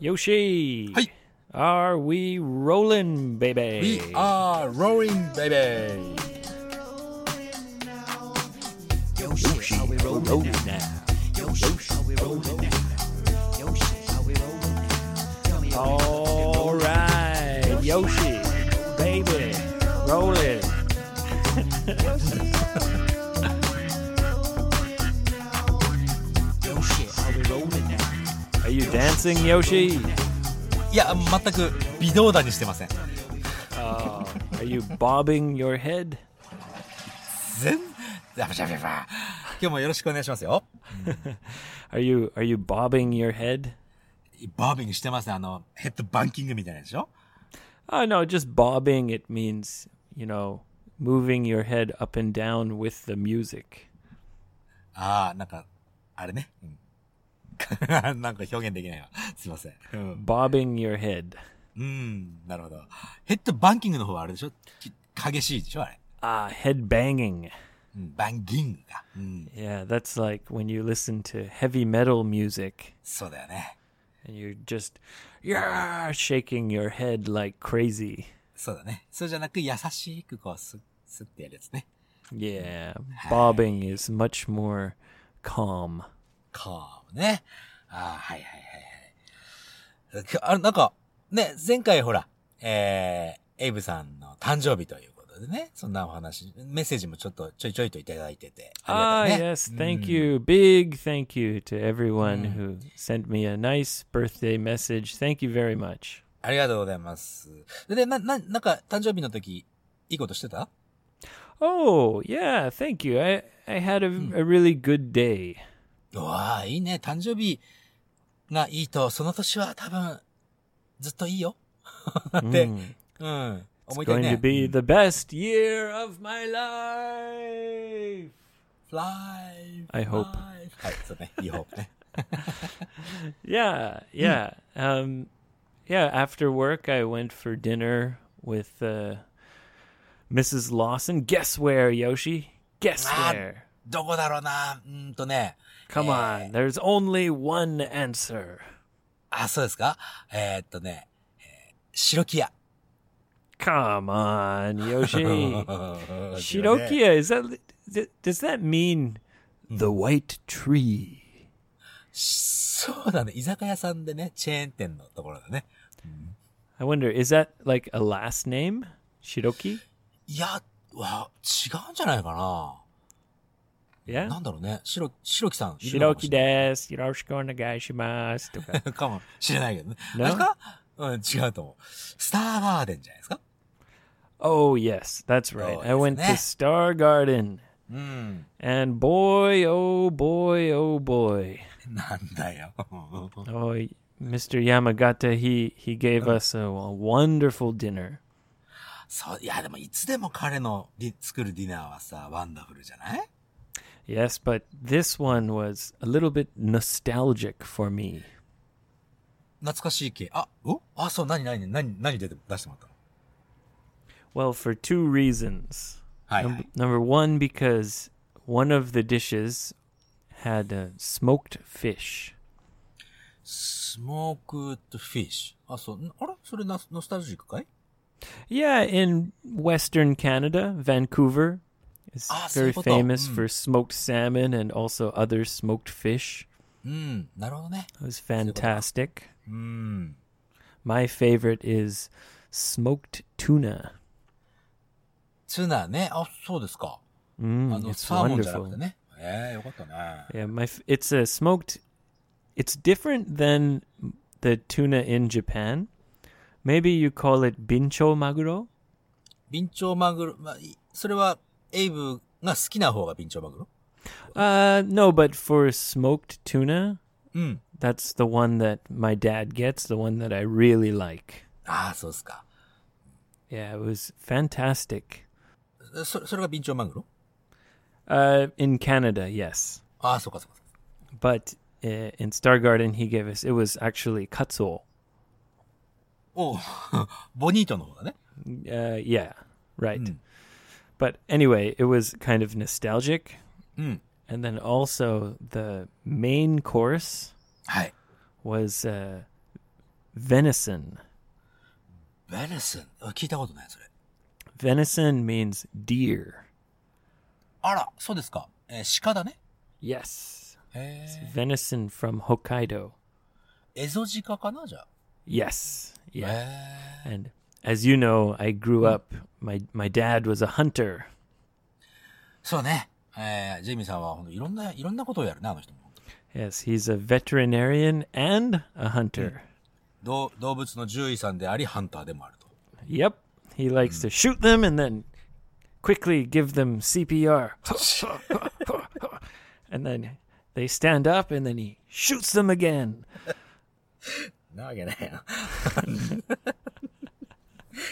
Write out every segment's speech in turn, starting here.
Yoshi. Hi. Are we rolling, baby? We are rolling, baby! Yoshi. Are we rolling now? Yoshi. Are we rolling now? Yoshi. Are we rolling now? All right. Yoshi. Baby. Rolling. dancing, Yoshi? いや、全く微動だにしてません。 Uh, are you bobbing your head? 全、やばしゃべば。今日もよろしくお願いしますよ。 Are you are you bobbing your head? バービングしてますね。あの、ヘッドバンキングみたいなやつでしょ Oh no, just bobbing it means, you know, moving your head up and down with the music. ああ、なんか、あれね。うん なんか表現できないわ。すいません。うん、 Bobbing your head. うんなるほど。ヘッドバンキングの方はあれでしょき激しいでしょあれ。 Ah, head banging. うん、バンキングが。うん、 Yeah, that's like when you listen to heavy metal music そうだよね。 and you're just yeah, shaking your head like crazy. そうだね。そうじゃなく優しくこう、スッ、スッってやるやつね。 Yeah, bobbing is much more calm. かー ね。ああ、はいはいはいはい。きあれ、なんか、ね、前回ほら、えー、エイブさんの誕生日ということでね、そんなお話、メッセージもちょっとちょいちょいといただいてて。Ah, ありがとうね yes, thank you. Big thank you to everyone who sent me a nice birthday message. Thank you very much. ありがとうございます。で、な、な、なんか、誕生日の時、いいことしてた Oh, yeah, thank you. I, I had a, a really good day. うわあ、いいね。誕生日がいいと、その年は多分、ずっといいよ。って、うん。思いたい Going ね to。be the best year of my life. fly, I hope. fly はい、そうね。いいホープね。 Yeah, yeah. Um, yeah, after work, I went for dinner with uh, Mrs. Lawson. Guess where, Yoshi? Guess Ah, where? どこだろうな。うーんとね。 Come on, there's only one answer. あ、そうですかえー、っとね、えー白木屋。 Come on, Yoshi. Shirokiya, is that th- does that mean the white tree? そうだね。居酒屋さんでね、チェーン店のところだね。 I wonder, is that like a last name? Shiroki? いや、わ、違うんじゃないかな。 Yeah? なんだろうね。白、木さん。白木です。よろしくお願いします。とか。かもしれないけどね。No? か？うん、違うと思う。スターガーデンじゃないですか ?Oh, yes. That's right. I went to Star Garden. うん。And boy, oh boy, oh boy. なんだよ。oh, Mr. Yamagata, he, wonderful dinner. そう、いや、でもいつでも彼の作るディナーはさ、ワンダフルじゃない？Yes, but this one was a little bit nostalgic for me. 懐かしい系。あ、おあ、そう、何、何、何、何出て、出してもらったの Well, for two reasons. はい、は Num- い。 number one, because one of the dishes had uh, smoked fish. スモークとフィッシュ。あ、そう、んあれそれナノスタルジックかい Yeah, in Western Canada, Vancouver is Ah, very そういうこと。 famous うん。 for smoked salmon and also other smoked fish. うん、なるほどね。 It was fantastic. うん。 My favorite is smoked tuna. ツナね。あ、そうですか。 Mm, あの、 it's サーモンじゃなく wonderful. てね。ええよかったね。 Yeah, my f- it's a smoked. It's different than the tuna in Japan. Maybe you call it bincho maguro. ビンチョウマグロ、まあ、いそれは、 エイブが好きな方がビンチョウマグロ Uh, no, but for smoked tuna, うん。 that's the one that my dad gets. The one that I really like. ああ、そうですか。 Yeah, it was fantastic. そ、それがビンチョウマグロ Uh, in Canada, yes, ああ、そうかそうか。 but uh, in Star Garden, he gave us. It was actually katsuo. おうボニートの方だね。 Uh, yeah, right. Mm. But anyway, it was kind of nostalgic. うん。 And then also the main course はい。 was uh, venison. ベネスン。あ聞いたことない、それ。 Venison means deer. あら、そうですか。えー鹿だね。 Yes. へ Venison from Hokkaido. え。エゾジカかなじゃあ。 Yes. へ Yeah. え。 And as you know, I grew up my my dad was a hunter. そうね。えー、ジェイミーさんは本当いろんな、いろんなことをやるね、あの人も。 Yes, he's a veterinarian and a hunter. 動動物の獣医さんであり、ハンターでもあると。 Yep. He likes to shoot them and then quickly give them CPR. and then they stand up and then he shoots them again. なわけないよ。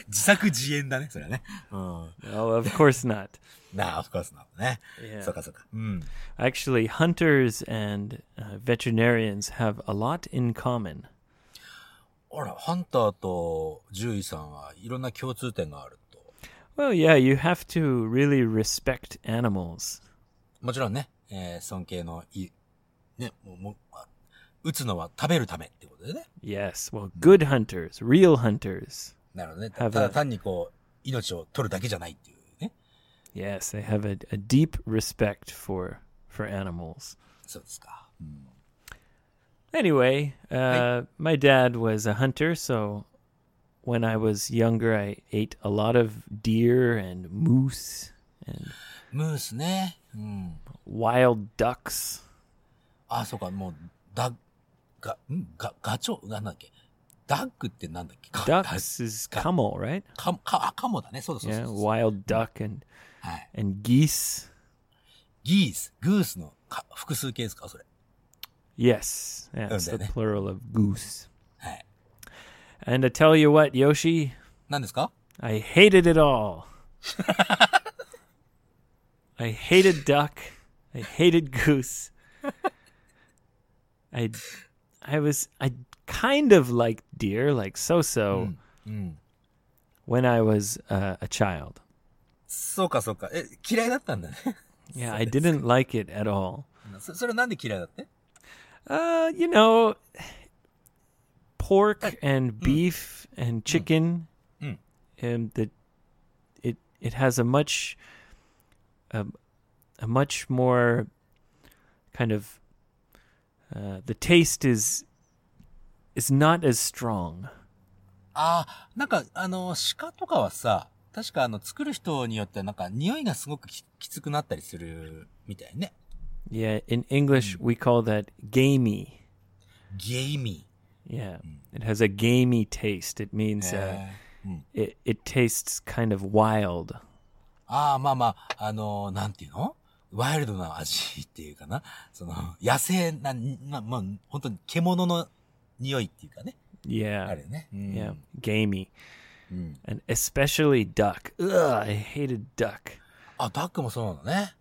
自作自演だね、それはね。うん。Oh, of course not. なあ、of course not ね。Yeah. そうかそうか。うん。Actually, hunters and uh, veterinarians have a lot in common. あら、ハンターと獣医さんはいろんな共通点があると。Well, yeah, you have to really respect animals. もちろんね、えー尊敬のい、ね、もう、もうあ撃つのは食べるためってことでね。Yes, well, good hunters, real hunters. なるほどね。 Have た a- だ単にこう、命を取るだけじゃないっていうね。 Yes, they have a, a deep respect for for animals. そうですか。 Anyway, uh, my dad was a hunter, so when I was younger, I ate a lot of deer and moose and ムースね。うん。 wild ducks. あ、そうか、もう、ダ、ガ、んガ、ガチョウ、なんだっけ。 ダックってなんだっけか Ducks is Ka- camel, right? か、か、あかもだね。そうだそうだ Yeah, そうだ。 wild duck and はい。 and geese. ギース、グースのか複数形ですかそれ。 Yes, yeah, it's the Okay. plural of goose. はい。 And to tell you what, Yoshi, 何ですか I hated it all. I hated duck. I hated goose. I I was I kind of liked deer, like so so, うん。 when I was uh, a child. そうかそうか。え、嫌いだったんだね。 Yeah, I didn't like it at all. そそれなんで嫌いだって Uh, you know, pork and beef and chicken, Mm. and the it it has a much a, a much more kind of uh, the taste is is not as strong. ああ、なんか、あの、鹿とかはさ、確かあの、作る人によってはなんか、匂いがすごくききつくなったりするみたいね。Yeah, in English we call that gamey. ゲイミ Yeah, it has a gamey taste. It ー。means uh, it it tastes kind of wild. ああ、まあまあ、あのーなんていうの？ワイルドな味っていうかな。その、野生な、まあ、まあ、本当に獣の匂いっていうかね。あ Yeah, るよね。うん。 yeah, gamey. うん。 and especially duck. Ugh, I hated duck. あ、ダックもそうなんだね。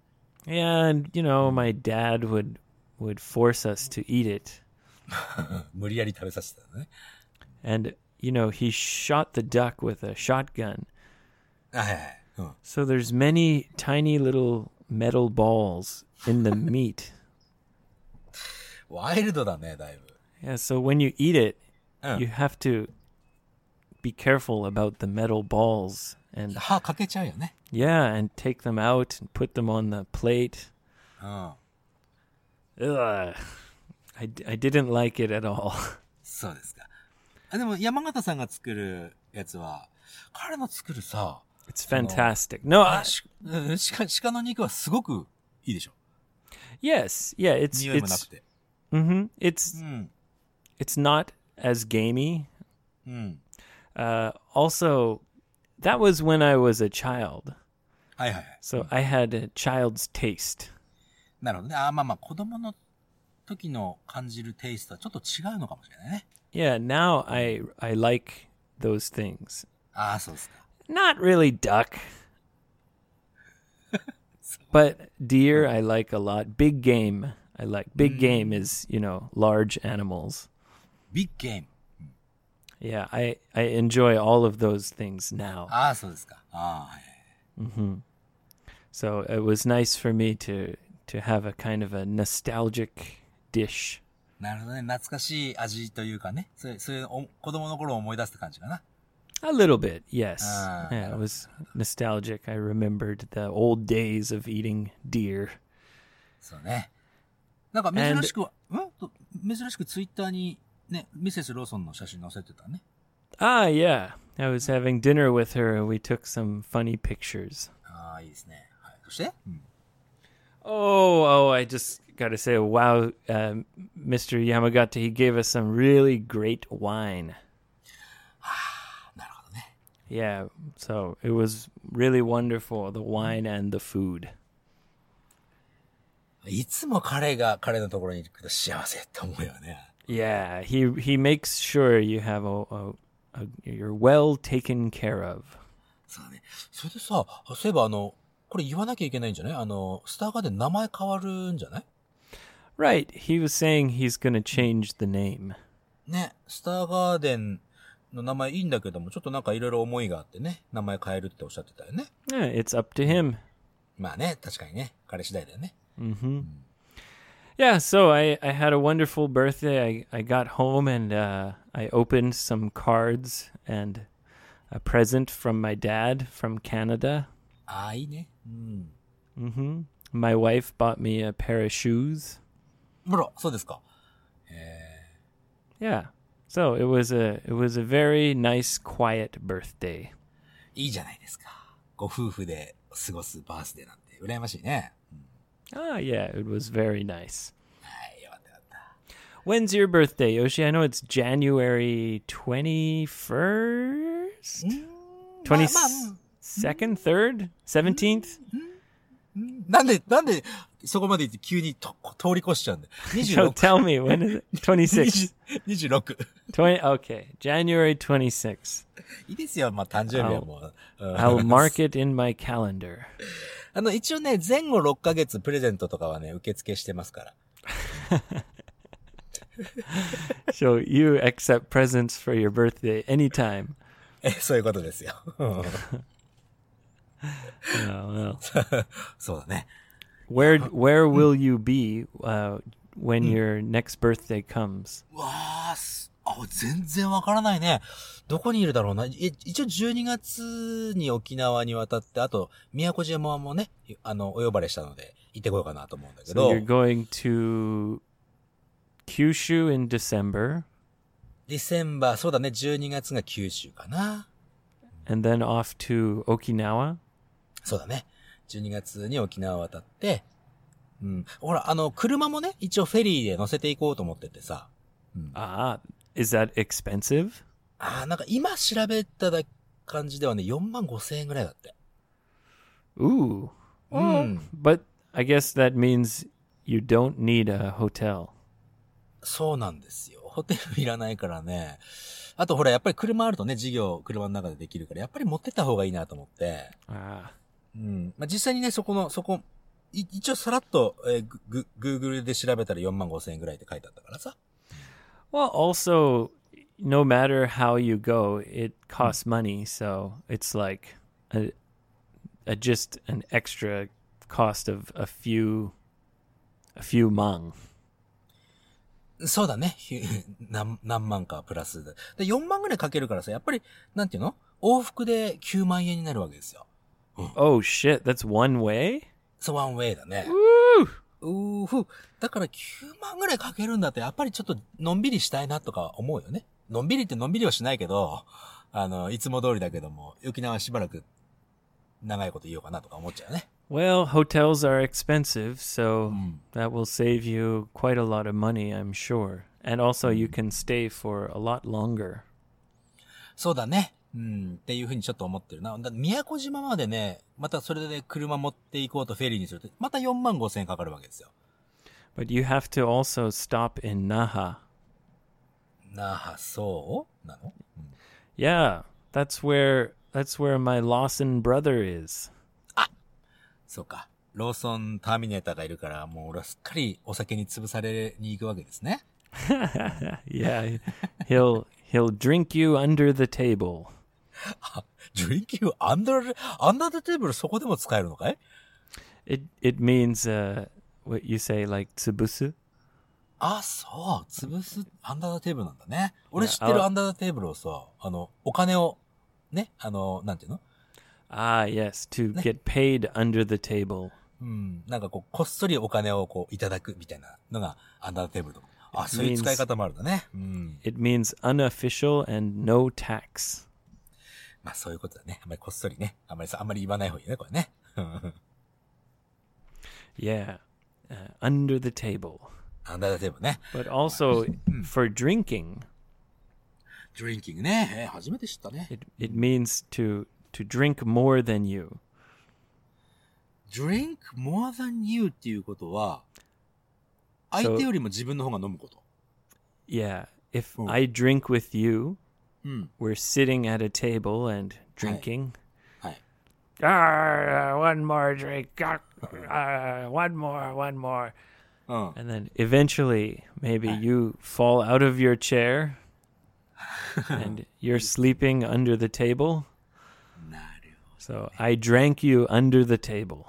Yeah, and you know, my dad would would force us to eat it. 無理やり食べさせてたのね。 And you know, he shot the duck with a shotgun. あはいはい。うん。 So there's many tiny little metal balls in the meat. ワイルドだね、だいぶ。 Yeah, so when you eat it, Uh. you have to be careful about the metal balls and 歯かけちゃうよね。 yeah, and take them out and put them on the plate. うん。 Ugh. I, I didn't like it at all. そうですか。あでも、山形さんが作るやつは、彼の作るさ、 It's fantastic. No, I, あしうん鹿鹿の肉はすごくいいでしょ。 yes, yeah, it's 匂いもなく it's て。 hmm it's うん。 it's not as gamey. うん。 Uh, also, that was when I was a child, はいはいはい。 so I had a child's taste. なるほどね。あーまあまあ、子供の時の感じるテイストはちょっと違うのかもしれないね。 Yeah, now I I like those things. ああ、そうですか。 Not really duck, but deer I like a lot. Big game I like. Big game is you know large animals. ビッグゲーム。Yeah, I I enjoy all of those things now. ああ、そうですか。ああ、はい。So it was nice for me to to have a kind of a nostalgic dish. なるほどね。懐かしい味というかね。そういう、そういうお子供の頃を思い出すって感じかな。A little bit, yes. Ah, yeah, it was nostalgic. I remembered the old days of eating deer. そうね。なんか珍しくは、んと珍しくツイッターにね、ミセスローソンの写真載せてたね。 Ah, yeah. I was having dinner with her and we took some funny pictures. ああ、いいですね。はい。そして、うん、 Oh, oh, I just got to say, wow, uh, Mr. Yamagata, he gave us some really great wine. なるほどね。 Yeah, so it was really wonderful, the wine and the food. いつも彼が彼のところに行くと幸せって思うよね。 Yeah, he he makes sure you have a, a, a you're well taken care of. そうだね。それでさ、そういえばあの、これ言わなきゃいけないんじゃない？あの、スターガーデン名前変わるんじゃない？Right, he was saying he's to change the name. ね、スターガーデンの名前いいんだけども、ちょっとなんかいろいろ思いがあってね、名前変えるっておっしゃってたよね。Yeah, it's up to him. まあね、確かにね、彼次第だよね。Yeah, so I, I had a wonderful birthday. I, I got home and uh, I opened some cards and a present from my dad from Canada. ああ、いいね。うん。 hmm My wife bought me a pair of shoes. ほら、そうですか。 Yeah. So it was a it was a very nice quiet birthday. いいじゃないですか。ご夫婦で過ごすバースデーなんて、羨ましいね。 Ah, yeah, it was very nice. はい、よかったよかった。 When's your birthday, Yoshi? I know it's January 21st? 22nd? 3rd? 17th? なんで、なんで、そこまで言って急にと通り越しちゃうんだよ。 So 26。 tell me, when is it? 26. 26。 20, okay, January 26th. いいですよ、まあ誕生日はもう。うん I'll mark it in my calendar. あの、一応ね、前後6ヶ月プレゼントとかはね、受付してますから。So you accept presents for your birthday anytime. え、そういうことですよ。Oh, well. そうだね。Where where will you be uh, when your next birthday comes? わあ、すあ、全然わからないね。どこにいるだろうな。え、一応12月に沖縄に渡って、あと、宮古島もね、あの、お呼ばれしたので、行ってこようかなと思うんだけ So ど、you're going to Kyushu in December ディセンバー、そうだね、12月が九州かな。and then off to Okinawa. そうだね。12月に沖縄渡って、うん。ほら、あの、車もね、一応フェリーで乗せていこうと思っててさ。Ah, is that expensive? ああ、なんか今調べただ感じではね、4万5千円ぐらいだって。Ooh. Mm. But I guess that means you don't need a hotel. そうなんですよ。ホテルいらないからね。あとほら、やっぱり車あるとね、事業、車の中でできるから、やっぱり持ってった方がいいなと思って。Ah. うん。まあ、実際にね、そこの、そこ、い一応さらっと、えーグ、グ、Google で調べたら4万5千円ぐらいって書いてあったからさ。Well, also, no matter how you go, it costs money. So it's like a, a just an extra cost of a few, a few mang. そうだね。ひ何、何万かプラスで。で、4万ぐらいかけるからさ、やっぱり、なんていうの往復で9万円になるわけですよ。 Oh shit, that's one way? そう、ワンウェイだね。 Woo! うーふ。だから9万ぐらいかけるんだって、やっぱりちょっとのんびりしたいなとか思うよね。のんびりってのんびりはしないけど、あの、いつも通りだけども、沖縄しばらく長いこと言おうかなとか思っちゃうね。Well, hotels are expensive, so that will save you quite a lot of money, I'm sure. And also, you can stay for a lot longer. そうだね。うん、っていうふうにちょっと思ってるな。だ宮古島までね、またそれで車持っていこうとフェリーにすると、また4万5千円かかるわけですよ。But you have to also stop in Naha. 那覇、そうなの Yeah, that's where that's where my Lawson brother is. そうか。ローソンターミネーターがいるから、もう俺はすっかりお酒に潰されに行くわけですね。yeah, he'll he'll drink you under the table. Drink you under, under the table そこでも使えるのかい？It it means uh, what you say like tsubusu? あ、そう。潰す、アンダーザテーブルなんだね。俺知ってるあアンダーザテーブルをさ、あの、お金を、ね、あの、なんていうの？Ah, yes, to get paid under the table. うん。なんかこう、こっそりお金をこう、いただくみたいなのが、アンダーザテーブルとか。あ、そういう使い方もあるんだね。うん。It means unofficial and no tax. まあそういうことだね。あんまりこっそりね。あんまりさ、あんまり言わない方がいいね、これね。Yeah, uh, under the table. アンダーザテーブルね。But also for drinking, ドリンキングね。えー初めて知ったね。it, it means to to drink more than you. drink more than you っていうことは、相手よりも自分の方が飲むこと。Yeah, if Oh. I drink with you, うん。 we're sitting at a table and drinking. はい。 Ah, one more drink. Ah, ah, one more, one more. うん。 And then eventually, maybe you fall out of your chair and you're sleeping under the table. なるほど。 So I drank you under the table.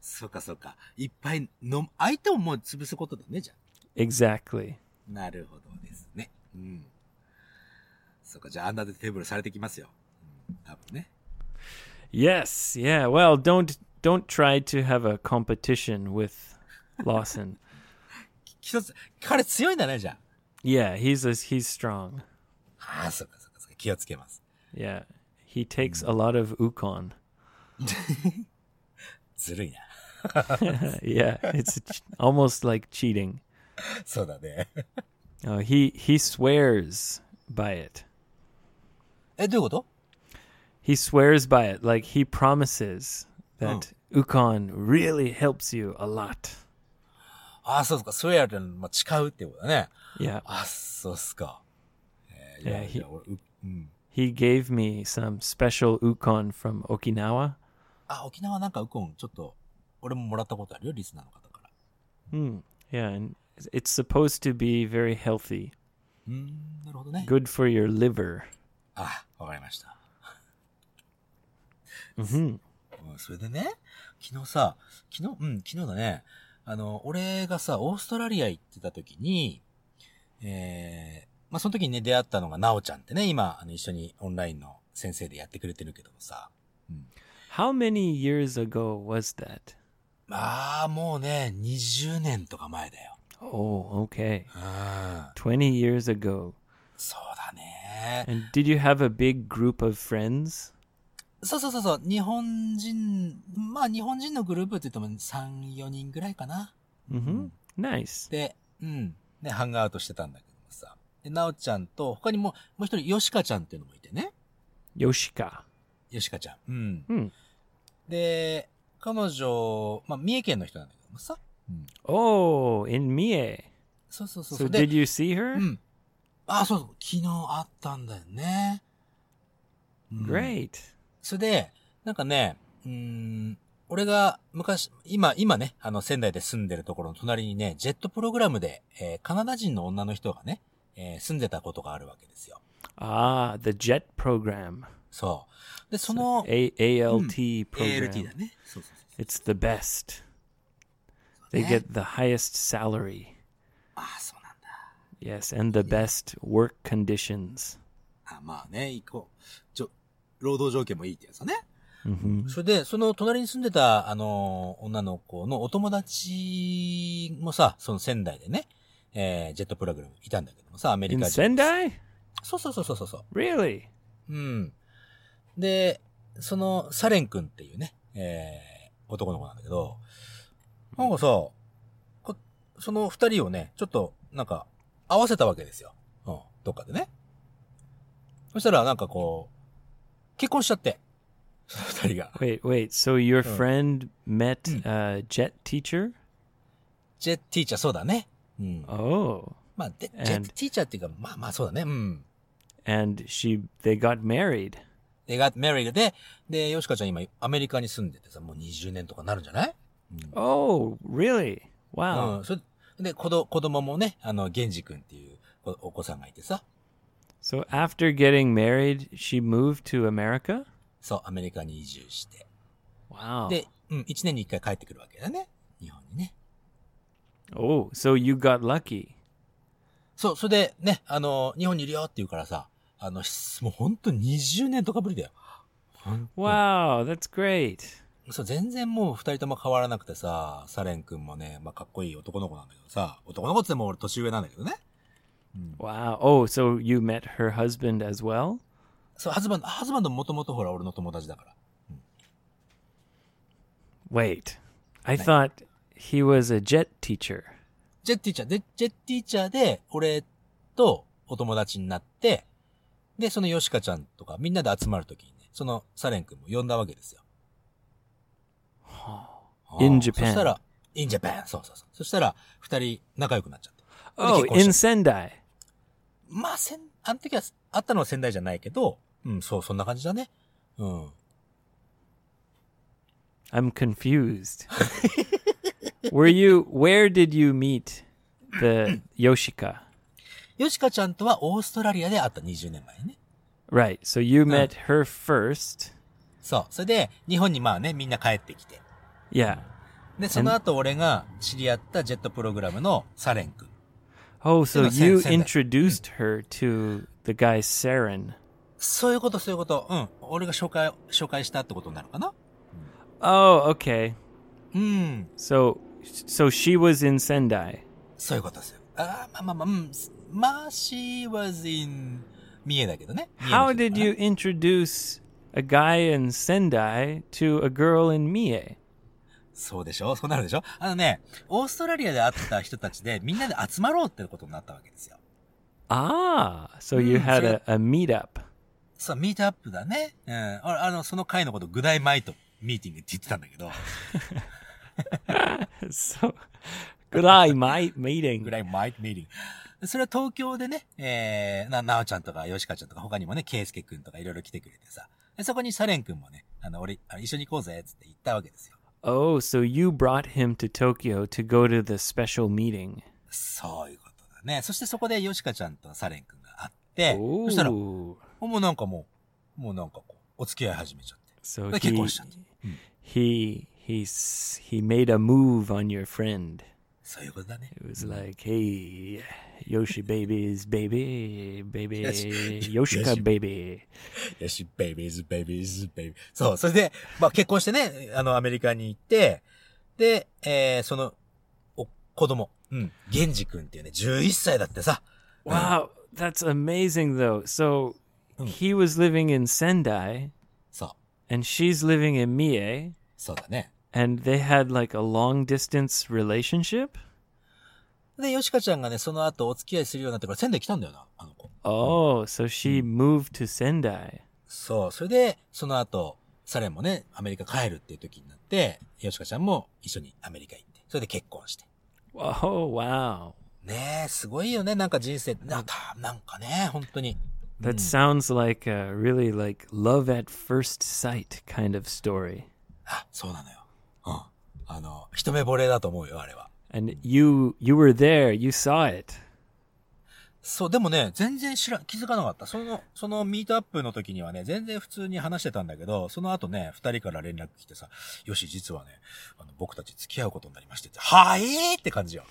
そうかそうか。いっぱい飲む、相手をもう潰すことだね、じゃあ。 Exactly. なるほどですね。うん。 そうか、じゃあアンダーでテーブルされてきますよ。うん、多分ね。 Yes, yeah. Well, don't don't try to have a competition with Lawson. 一つ、彼強いんだね、じゃ Yeah, he's a, he's strong. あ。ああ、そうかそうかそうか。気をつけます。 Yeah, he takes a lot of ukon. ずるいな。 yeah, it's ch- almost like cheating. そうだね。 Oh, he he swears by it. え、どういうこと He swears by it. Like, he promises that、うん、Ukon really helps you a lot. あ、そうですか。スウェアってのは誓うってことだね。Yeah. あ、そうっすか。えー、いや、yeah, he, いや俺、うん。He gave me some special Ukon from Okinawa. あ、沖縄なんかウコン、ちょっと、俺ももらったことあるよ、リスナーの方から。うん。Yeah, hmm. and it's supposed to be very healthy. うん、なるほどね。Good for your liver. あ、わかりました。hmm うん、それでね、昨日さ、昨日、うん、昨日だね、あの、俺がさ、オーストラリア行ってた時に、えー、まあ、その時にね、出会ったのが、なおちゃんってね、今、あの、一緒にオンラインの先生でやってくれてるけどもさ、How many years ago was that? まあ、もうね、20年とか前だよ。Oh, okay. うん、20 years ago. そうだね。And did you have a big group of friends? そうそうそうそう、日本人、まあ、日本人のグループって言っても3、4人ぐらいかな。Mm-hmm. Nice. で、うん。で、ハングアウトしてたんだけどもさ。で、なおちゃんと、他にも、もう一人、よしかちゃんっていうのもいてね。Yoshika. よしかちゃん。うん。うんで、彼女、まあ、三重県の人なんだけどもさ。うん。Oh, in Mie. そうそうそう So did で、you see her? うん。あ、そうそう。昨日会ったんだよね。うん。Great. それで、なんかね、うーん、俺が昔、今、今ね、あの仙台で住んでるところの隣にね、ジェットプログラムで、えーカナダ人の女の人がね、えー住んでたことがあるわけですよ。Ah, the JET program. そう。で、その、A- ALT program. ALT だね。そうそうそう。It's the best. They ね get the highest salary. ああ、そ。Yes, and the best work conditions. あまあね、行こう。ちょ、労働条件もいいってやつだね。hmm それで、その隣に住んでた、あの、女の子のお友達もさ、その仙台でね、えージェットプログラムいたんだけどもさ、アメリカ人。Sendai? そうそうそうそうそう。Really? うん。で、その、サレン君っていうね、えー、男の子なんだけど、なんかさ、こその二人をね、ちょっと、なんか、合わせたわけですよ。うん、どっかでね。そしたら、なんかこう、結婚しちゃって、その二人が。Wait, wait. So your friend met a JET teacher? ジェットティーチャー、そうだね。うん。Oh. まあ、で、ジ And- ェットティーチャーっていうか、まあまあそうだね。うん。And she they got married. they got married で、で、ヨシカちゃん今アメリカに住んでてさ、もう20年とかなるんじゃない？Oh, really? Wow. うん。それで、子ど子供もね、あの、ゲンジ君っていうおお子さんがいてさ、So after getting married, she moved to America? そう、アメリカに移住して。Wow. で、うん、1年に1回帰ってくるわけだね。日本にね。Oh, so you got lucky. そう、それでね、あの、日本にいるよって言うからさ、あの、しもうほんと20年とかぶりだよ。Wow, that's great. そう、全然もう二人とも変わらなくてさ、サレン君もね、まあ、かっこいい男の子なんだけどさ、男の子っても俺年上なんだけどね。Wow. Oh, so you met her husband as well? そう、ハズバンド、ハズバンドもともとほら俺の友達だから。Wait. I thought he was a jet teacher. ジェッティーチャー、で、ジェッティーチャーで、俺とお友達になって、で、そのヨシカちゃんとかみんなで集まるときにね、そのサレン君も呼んだわけですよ。In ああ Japan そしたら、in Japan。そうそうそう。そしたら、二人仲良くなっちゃって。で Oh, 結婚 in Sendai. まあ、せん、あの時は、会ったのは仙台じゃないけど、うん、そう、そんな感じだね。うん。I'm confused. Were you where did you meet the Yoshika? ヨシカちゃんとはオーストラリアで会った20年前にね。Right. So you met her first. そう。それで、日本にまあね、みんな帰ってきて。Yeah. で、その後俺が知り合ったジェットプログラムのサレン君。 Oh, so Yeah, Sen- you Sendai. introduced her to the guy Saren. そういうこと、そういうこと。うん。俺が紹介、紹介したってことになるかな Oh, okay. うん。 So so she was in Sendai. そういうことですよ。ああ、まあまあまあ、うん。まあ、she was in 三重だけどね。三重 How の人だ did から you introduce a guy in Sendai to a girl in Mie? そうでしょ？そうなるでしょ？あのね、オーストラリアで会った人たちでみんなで集まろうってことになったわけですよ。Ah, so you had a, a meetup. そう、ミートアップだね。うん。ああの、その会のこと、グダイマイトミーティングって言ってたんだけど、So good eye, my meeting. グダイマイトミーティング。それは東京でね、えー、な、なおちゃんとか、よしかちゃんとか、他にもね、ケイスケくんとかいろいろ来てくれてさ。でそこにサレンくんもね、あの、俺、あの一緒に行こうぜ、つって言ったわけですよ。Oh, so you brought him to Tokyo to go to the special meeting. そういうことだね。そしてそこでヨシカちゃんとサレンくんが会って、そしたら、も Oh, うなんかもう、もうなんかこう、お付き合い始めちゃって。 so で結 he 婚したんで。 he he's he made a move on your friend. そういうことだね。It was like, hey, Yoshi babies, baby, baby. Yoshika baby. よし、ベイビーズ、ベイビーズ、ベイビーそう、それで、まあ結婚してね、あの、アメリカに行って、で、えー、その、お、子供、うん、ゲンジ君っていうね、11歳だってさ、Wow, that's amazing though. So he was living in Sendai そう、and she's living in Mie そうだね。And they had like a long distance relationship? で、ヨシカちゃんがね、その後お付き合いするようになってから仙台来たんだよな、あの子。Oh, so she moved to Sendai. そう、それで、その後、サレンもね、アメリカ帰るっていう時になって、ヨシカちゃんも一緒にアメリカ行って、それで結婚して。Oh, wow. ねえ、すごいよね、なんか人生、なんか、なんかね、本当に。That sounds like a really like love at first sight kind of story. あ、そうなのよ。うん。あの、一目惚れだと思うよ、あれは。And you you were there, you saw it. そう、でもね、全然知ら、気づかなかった。その、そのミートアップの時にはね、全然普通に話してたんだけど、その後ね、二人から連絡来てさ、よし、実はね、あの、僕たち付き合うことになりましてって、はいって感じよ。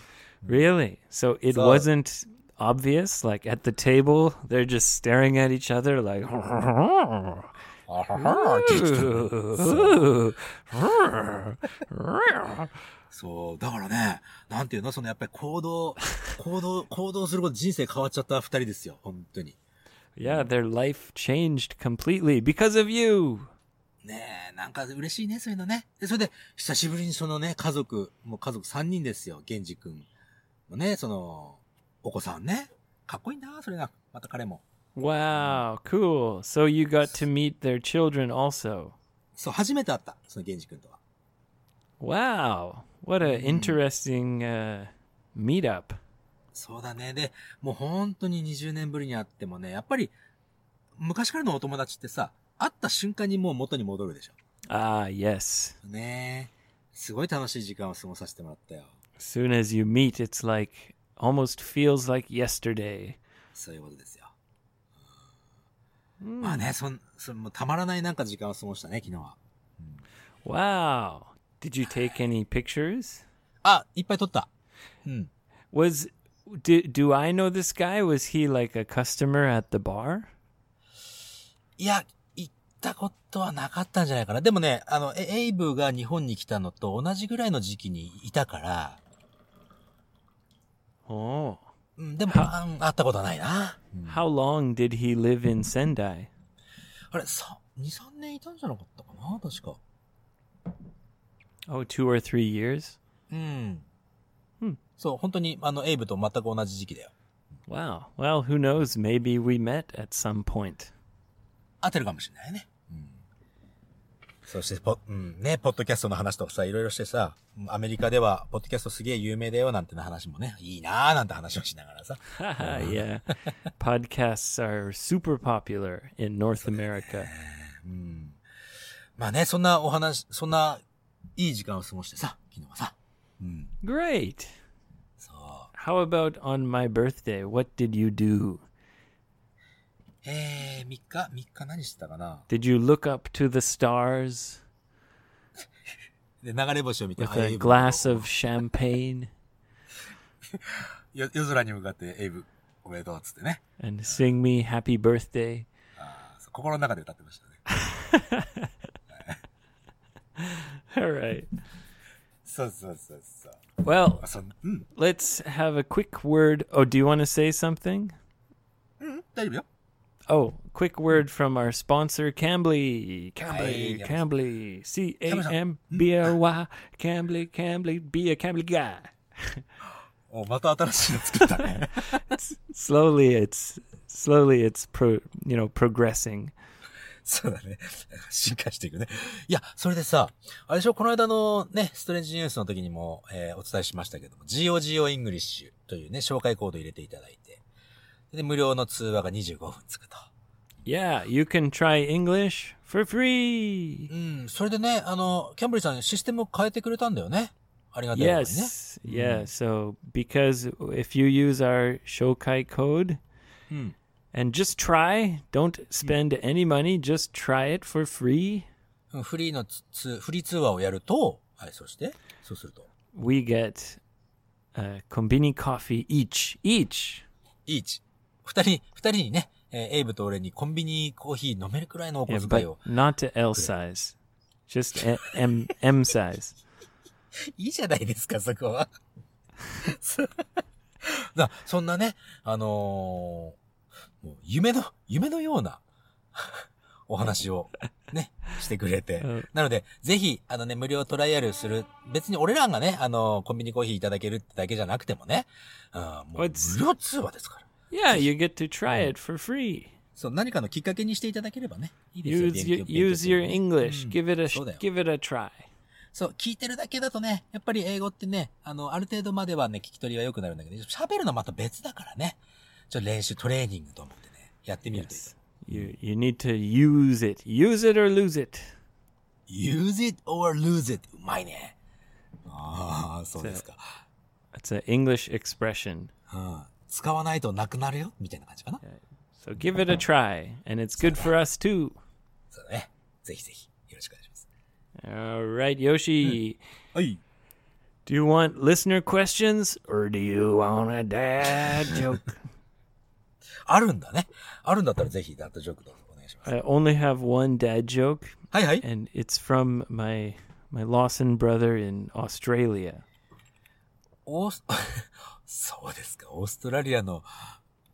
Really? So it wasn't obvious? Like at the table they're just staring at each other like あははって言ってたそう、だからね、なんていうの、そのやっぱり行動、行動、行動すること人生変わっちゃった二人ですよ、本当に。Yeah, their life changed completely because of you. ねえ、なんか嬉しいね、そういうのね。で、それで、久しぶりにそのね、家族、もう家族三人ですよ、源氏くんのね、その、お子さんね。かっこいいな、それが。また彼も。Wow, cool. So you got to meet their children also. そう、初めて会った、その源氏くんとは。Wow. What a interesting uh, meetup. そうだね。で、もう本当に20年ぶりに会ってもね、やっぱり、昔からのお友達ってさ、会った瞬間にもう元に戻るでしょ。Ah, yes. ねえ。すごい楽しい時間を過ごさせてもらったよ。As soon as you meet, it's like almost feels like yesterday. そういうことですよ。まあね、そん、そんもうたまらないなんか時間を過ごしたね、昨日は。Wow. Did you take any pictures? あ、いっぱい撮った。うん。Was do, do I know this guy? Was he like a customer at the bar? いや、行ったことはなかったんじゃないかな。でもね、あの、エエイブが日本に来たのと同じぐらいの時期にいたから、Oh. うん、でも、あ会ったことはないな。How long did he live in Sendai? あれ、さ、2、3年いたんじゃなかったかな確か。Oh, two or three years? うん。そう、本当に、あの、エイブと全く同じ時期だよ。Wow. Well, who knows? Maybe we met at some point. 合ってるかもしれないね。うん。そして、ポ、うん、ね、ポッドキャストの話とかさ、いろいろしてさ、うんアメリカでは、ポッドキャストすげえ有名だよ、なんての話もね、いいなーなんて話をしながらさ。yeah. Podcasts are super popular in North America. まあね、そんなお話、そんな、いい時間を過ごしてさ、昨日はさ。Great. そう。How about on my birthday? What did you do? えー、3日 ?3 日何してたかな Did you look up to the stars で、流れ星を見て、 with あエ a イブ glass of champagne よ夜空に向かって、エイブ、おめでとうっつってね。 and sing me happy birthday? そう心の中で歌ってましたね。 All right. そうそうそうそう。 Well, あ、そう、うん、 let's have a quick word. Oh, do you want to say something? 大丈夫よ。 Oh, quick word from our sponsor, Cambly. Cambly, Cambly. C A M B L Y. Cambly, Cambly. Be a Cambly guy. おまた新しいの作ったね。Slowly, it's slowly, it's pro. You know, progressing. そうだね。進化していくね。いや、それでさ、あれでしょ、この間のね、ストレンジニュースの時にも、えーお伝えしましたけども、GOGO イングリッシュというね、紹介コードを入れていただいて、で、無料の通話が25分つくと。Yeah, you can try English for free. うん、それでね、あの、キャンブリーさんシステムを変えてくれたんだよね。ありがたいことにね。Yes, yeah. So because if you use our Shokai code and just try, don't spend any money, just try it for free. うんフリーのつつ、フリー通話をやると、はい、そして、そうすると、We get uh, kombini coffee each, each. イーチ。二人、二人にね、えーエイブと俺にコンビニコーヒー飲めるくらいのお Yeah, 小遣いを but。not to L size, just a- M M size. いいじゃないですか、そこは。そうだそんなね、あのー夢の、夢のような お話をね、してくれてうん。なので、ぜひ、あのね、無料トライアルする。別に俺らがね、あのーコンビニコーヒーいただけるってだけじゃなくてもね、うん、もう無料通話ですから。Yeah, you get to try it for free. そう、何かのきっかけにしていただければね、いいですよ。Use use your 勉強 English. Give it a sh- そうだよ give it a try. そう、聞いてるだけだとね、やっぱり英語ってね、あの、ある程度まではね、聞き取りは良くなるんだけど、喋るのはまた別だからね。ちょっと練習、トレーニングと思ってね、やってみるといいと You you need to use it. Use it or lose it. use it or lose it. うまいね。ああ、そうですか。It's an English expression. うん。使わないとなくなるよみたいな感じかな。 So give it a try, and it's good for us too. そうだね。ぜひぜひ、よろしくお願いします。 All right, Yoshi. はい。 Do you want listener questions or do you want a dad joke? あるんだね。あるんだったらぜひ、ダットジョークどうぞお願いします。 I only have one dad joke, はいはい。 and it's from my my Lawson brother in Australia. オース、 そうですか。オーストラリアの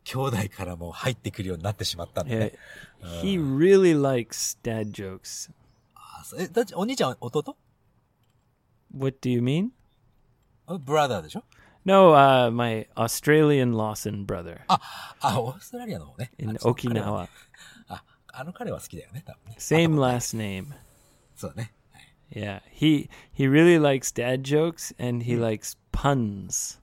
兄弟からも入ってくるようになってしまったんだ Yeah, ね。he really likes dad jokes. あそうえ、だお兄ちゃん、弟 What do you mean? ブラダーでしょ No, uh, my Australian Lawson brother あ、あ、オーストラリアの方ね。in Okinawa. あ、あの彼は好きだよね、多分ね。Same last name. そうだね。Yeah, he he really likes dad jokes and he likes puns.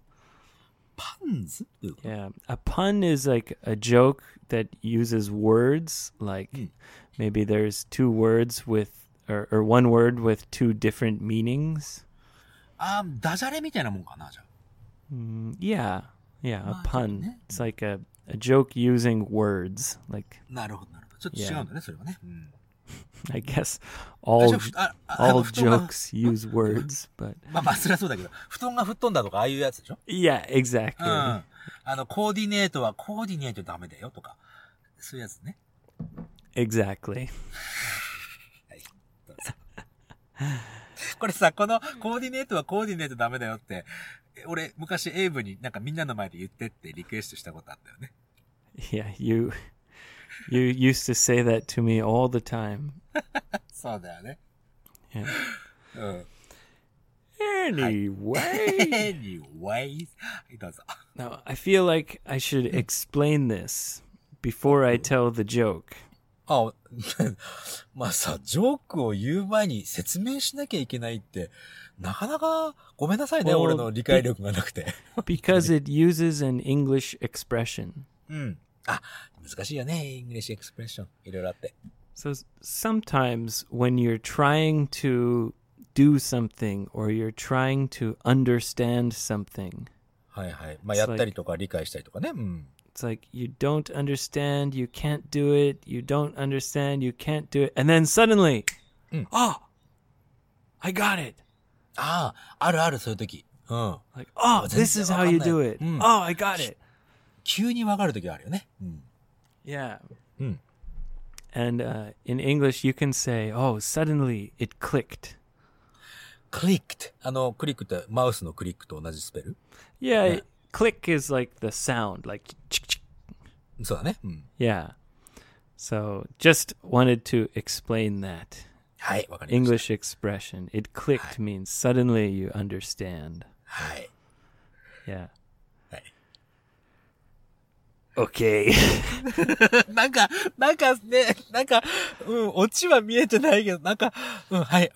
パンズどういうこと Yeah, a pun is like a joke that uses words like maybe there's two words with or, or one word with two different meanings. あーダジャレみたいなもんかな、じゃあ。 Mm, Yeah, yeah, a Ah, pun. yeah. It's like a, a joke using words. Like なるほど、なるほど。ちょっと違うんだね、それはね。うん。 I guess あ all all jokes use words, but まあまあ、そりゃそうだけど、布団が吹っ飛んだとか、ああいうやつでしょ？Yeah, exactly. うん。あの、コーディネートは、コーディネートダメだよとか、そういうやつね。Exactly. これさ、このコーディネートはコーディネートダメだよって、俺、昔エイブになんかみんなの前で言ってってリクエストしたことあったよね。Yeah, you you used to say that to me all the time. そうだよね。 Yeah. うん。 Anyway, anyways. はい、どうぞ。 now I feel like I should explain this before I tell the joke. あ、まあさ、ジョークを言う前に説明しなきゃいけないって、なかなか、ごめんなさいね、おー俺の理解力がなくて。 Because it uses an English expression. うん。 あ、難しいよね、イングリッシュエクスプレッション。いろいろあって。 So s- sometimes when you're trying to do something or you're trying to understand something, はいはい。まあ、 It's やったりとか理解したりとかね。うん。 it's like you don't understand, you can't do it, you don't understand, you can't do it, and then suddenly, oh, I got it. ああ、あるある、そういう時。うん。 Like, oh, Oh, this is how you do it. Mm. Oh, I got it. 急にわかる時があるよね。うん。 Yeah. Mm. And uh, in English, you can say, oh, suddenly it clicked. クリックって。あの、クリックってマウスのクリックと同じスペル Yeah, click is like the sound, like, chick, chick. そうだね。うん。 yeah. So just wanted to explain that. はい、わかりました。 English expression. It clicked means suddenly you understand. はい。 Yeah. はい。 Okay. なんか、なんかね、なんか、うん、オチは見えてないけど、なんか、うん、はい、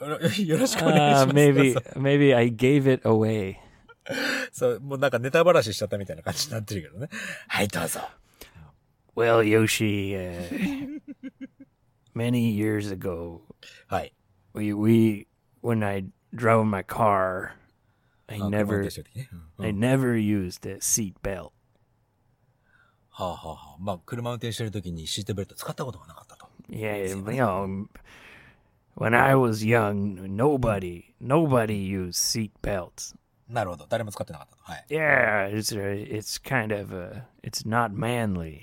よろしくお願い Uh, します。 maybe そう maybe I gave it away. そう、もうなんかネタばらししちゃったみたいな感じになってるけどね。はい、どうぞ。 Well, Yoshi, uh, many years ago, はい。 we we when I drove my car, I あ never 車運転してる時ねうん I never used a seat belt. はあはあはあ。まあ、車運転してる時にシートベルト使ったことがなかったと。 Yeah, you know, when I was young, nobody nobody used seat belts. なるほど。誰も使ってなかったと。はい。 Yeah, it's a, it's kind of a, it's not manly.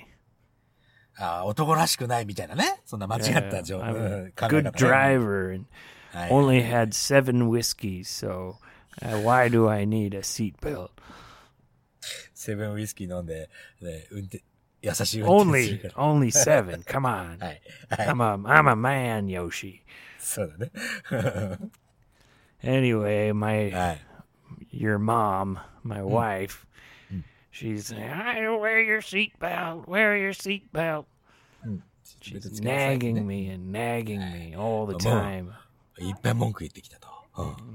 ああ、男らしくないみたいなね。そんな間違った Yeah, 情報、 I'm うん a 考え good 方ね driver and はい。 only had seven whiskeys, so uh, why do I need a seat belt? セブンウイスキー飲んで、ね、運転、優しい運転す Only るか only seven. Come on, ら。はい。はい。 I'm a I'm a man, Yoshi. そうだね。 Anyway, my はい。 your mom, my wife, she's saying, "I wear your seatbelt. Wear your seatbelt." 別に She's つけなさいってね nagging me and nagging me all the Mom. time. いっぱい文句言ってきたと。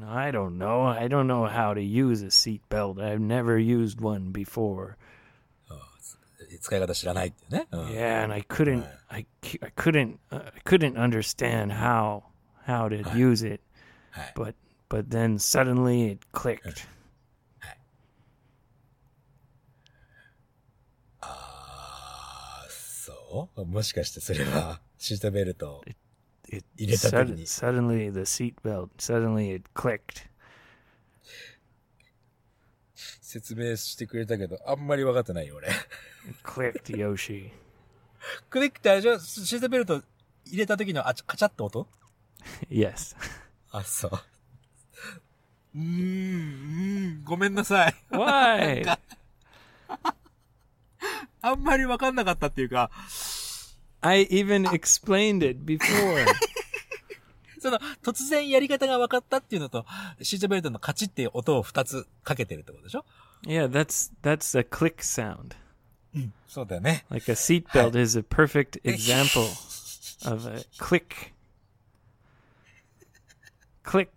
I don't know. I don't know how to use a seatbelt. I've never used one before. Yeah, and I couldn't, I, I couldn't, uh, I couldn't understand how how to use it, but but then suddenly it clicked. ああ、そう。もしかしてそれはシートベルト。It 入れた時に。sud- suddenly the seatbelt. Suddenly it clicked. 説明してくれたけど、あんまり分かってないよ、俺。It clicked, Yoshi. クリックってあれじゃシートベルト入れた時のあカチャッと音？Yes. あ、そう。うーん、うーん、ごめんなさい。Why? あんまり分かんなかったっていうか、I even explained it before. その、突然やり方が分かったっていうのと、シートベルトのカチっていう音を二つかけてるってことでしょ yeah, that's that's a click sound. そうだよね。Like a seatbelt is a perfect example of a click. Click.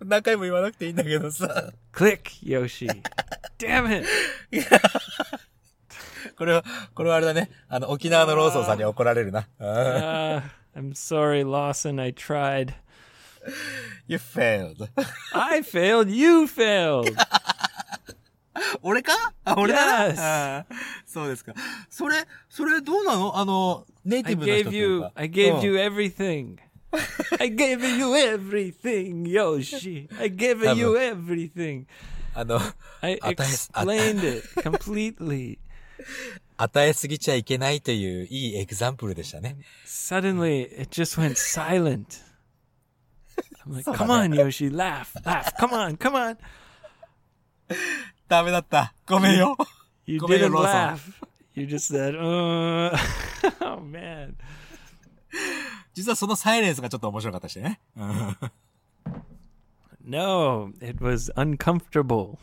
何回も言わなくていいんだけどさ。Click, Yoshi. Damn it. これは、これはあれだね。あの、沖縄のローソンさんに怒られるな。うん Uh, I'm sorry, Lawson. I tried. You failed. I failed. You failed. 俺かあ、俺だ Yes. そうですか。それ、それどうなのあの、ネイテ I ィブの人 gave という you か。I gave うん you everything. I gave you everything, Yoshi. I gave you everything. あの、I explained it completely. 与えすぎちゃいけないといういいエグザンプルでしたね。 Suddenly, it just went silent. I'm like, come on, Yoshi, laugh, laugh. Come on, come on. ダメだった。ごめんよ。 You Come here, didn't Rosa. laugh. You just said, uh, oh man. 実はそのサイレンスがちょっと面白かったしね。うん No, it was uncomfortable.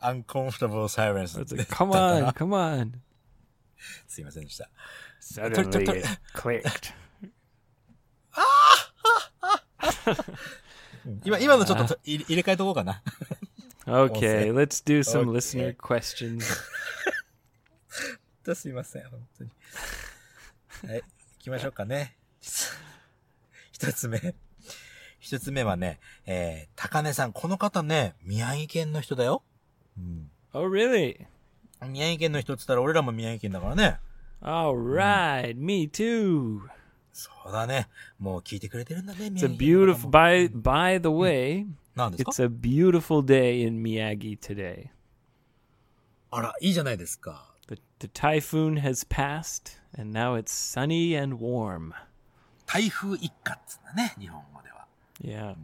Uncomfortable silence. It's like, come on, come on. すいませんでした。Suddenly, it clicked. 今、今のちょっと入れ入れ替えとこうかな。Okay, let's do some listener questions. すいません、本当に。はい、行きましょうかね。一つ目。一つ目はね、えー、高根さん、この方ね、宮城県の人だよ。Oh, really? 宮城県の人って言ったら俺らも宮城県だからね。All right, me too. そうだね。もう聞いてくれてるんだね、It's 宮 a 城県の beautiful. By by the way, なんですか it's a beautiful day in Miyagi today. あら、いいじゃないですか。The the typhoon has passed, and now it's sunny and warm. 台風一過っつうんだね、日本語では。Yeah,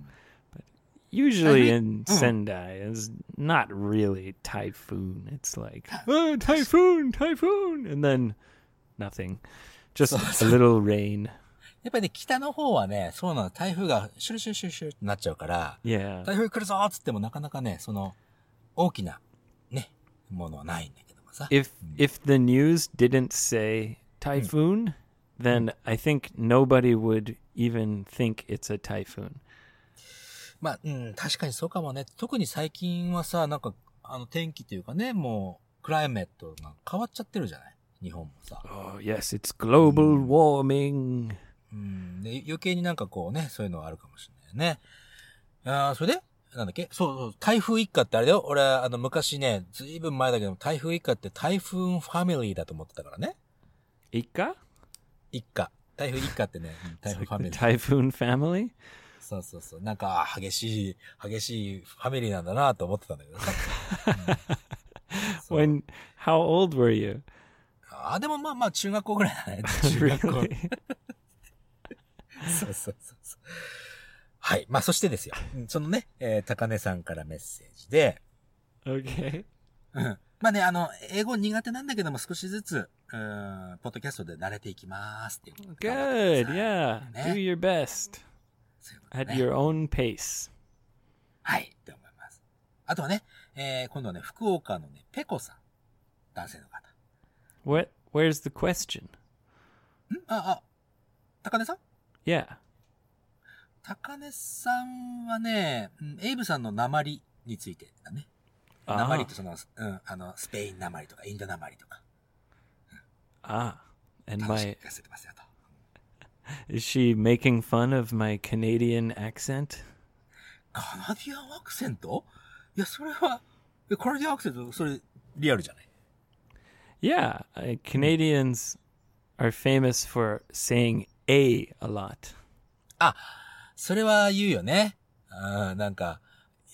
but usually mean- in Sendai, it's not really typhoon. It's like oh, typhoon, typhoon, and then nothing, just a little rain. やっぱりね、北の方はね、そうなの、台風がシュルシュルシュルシュルってなっちゃうから、 Yeah. 台風来るぞーっつってもなかなかね、その、大きな、ね、ものはないんだけどもさ。 if if the news didn't say typhoon, then I think nobody would even think it's a typhoon. まあ、うん、確かにそうかもね。特に最近はさ、なんか、あの、天気というかね、もう、クライメットが変わっちゃってるじゃない？日本もさ。Oh yes, it's global warming. うん。で、余計になんかこうね、そういうのはあるかもしれないよね。あーそれで？なんだっけ？そうそう、台風一過ってあれだよ。俺、あの、昔ね、ずいぶん前だけど、台風一過って台風ファミリーだと思ってたからね。Ika? 一過。台風一過ってね、うん台 It's 風ファミリー？そうそうそう。なんか、あ激しい、激しいファミリーなんだなと思ってたんだけど When how old were you? あ、でもまあまあ、中学校ぐらいだね。中学校。そうそうそうそう。はい。まあ、そしてですよ。うんそのね、えー高根さんからメッセージで、okay. うん。まあね、あの、英語苦手なんだけども、少しずつ、うん、ポッドキャストで慣れていきますっていう Good. Yeah. ね Do your best そういうこと at ね your own pace. はい。って思います。あとはね、えー今度はね、福岡のね、ペコさん。男性の方。What? Where's the question? ん？あ、あ、高根さん？Yeah. 高根さんはね、うんエイブさんの鉛についてだね。Ah. 鉛ってその、うん、あの、スペイン鉛とか、インド鉛とか、Ah. And 楽し my is she making fun of my Canadian accent? カナディアンアクセントいや、それは、えカナディアンアクセント、それ、リアルじゃない Yeah, uh, Canadians are famous for saying a a lot. それは言うよね。あーなんか、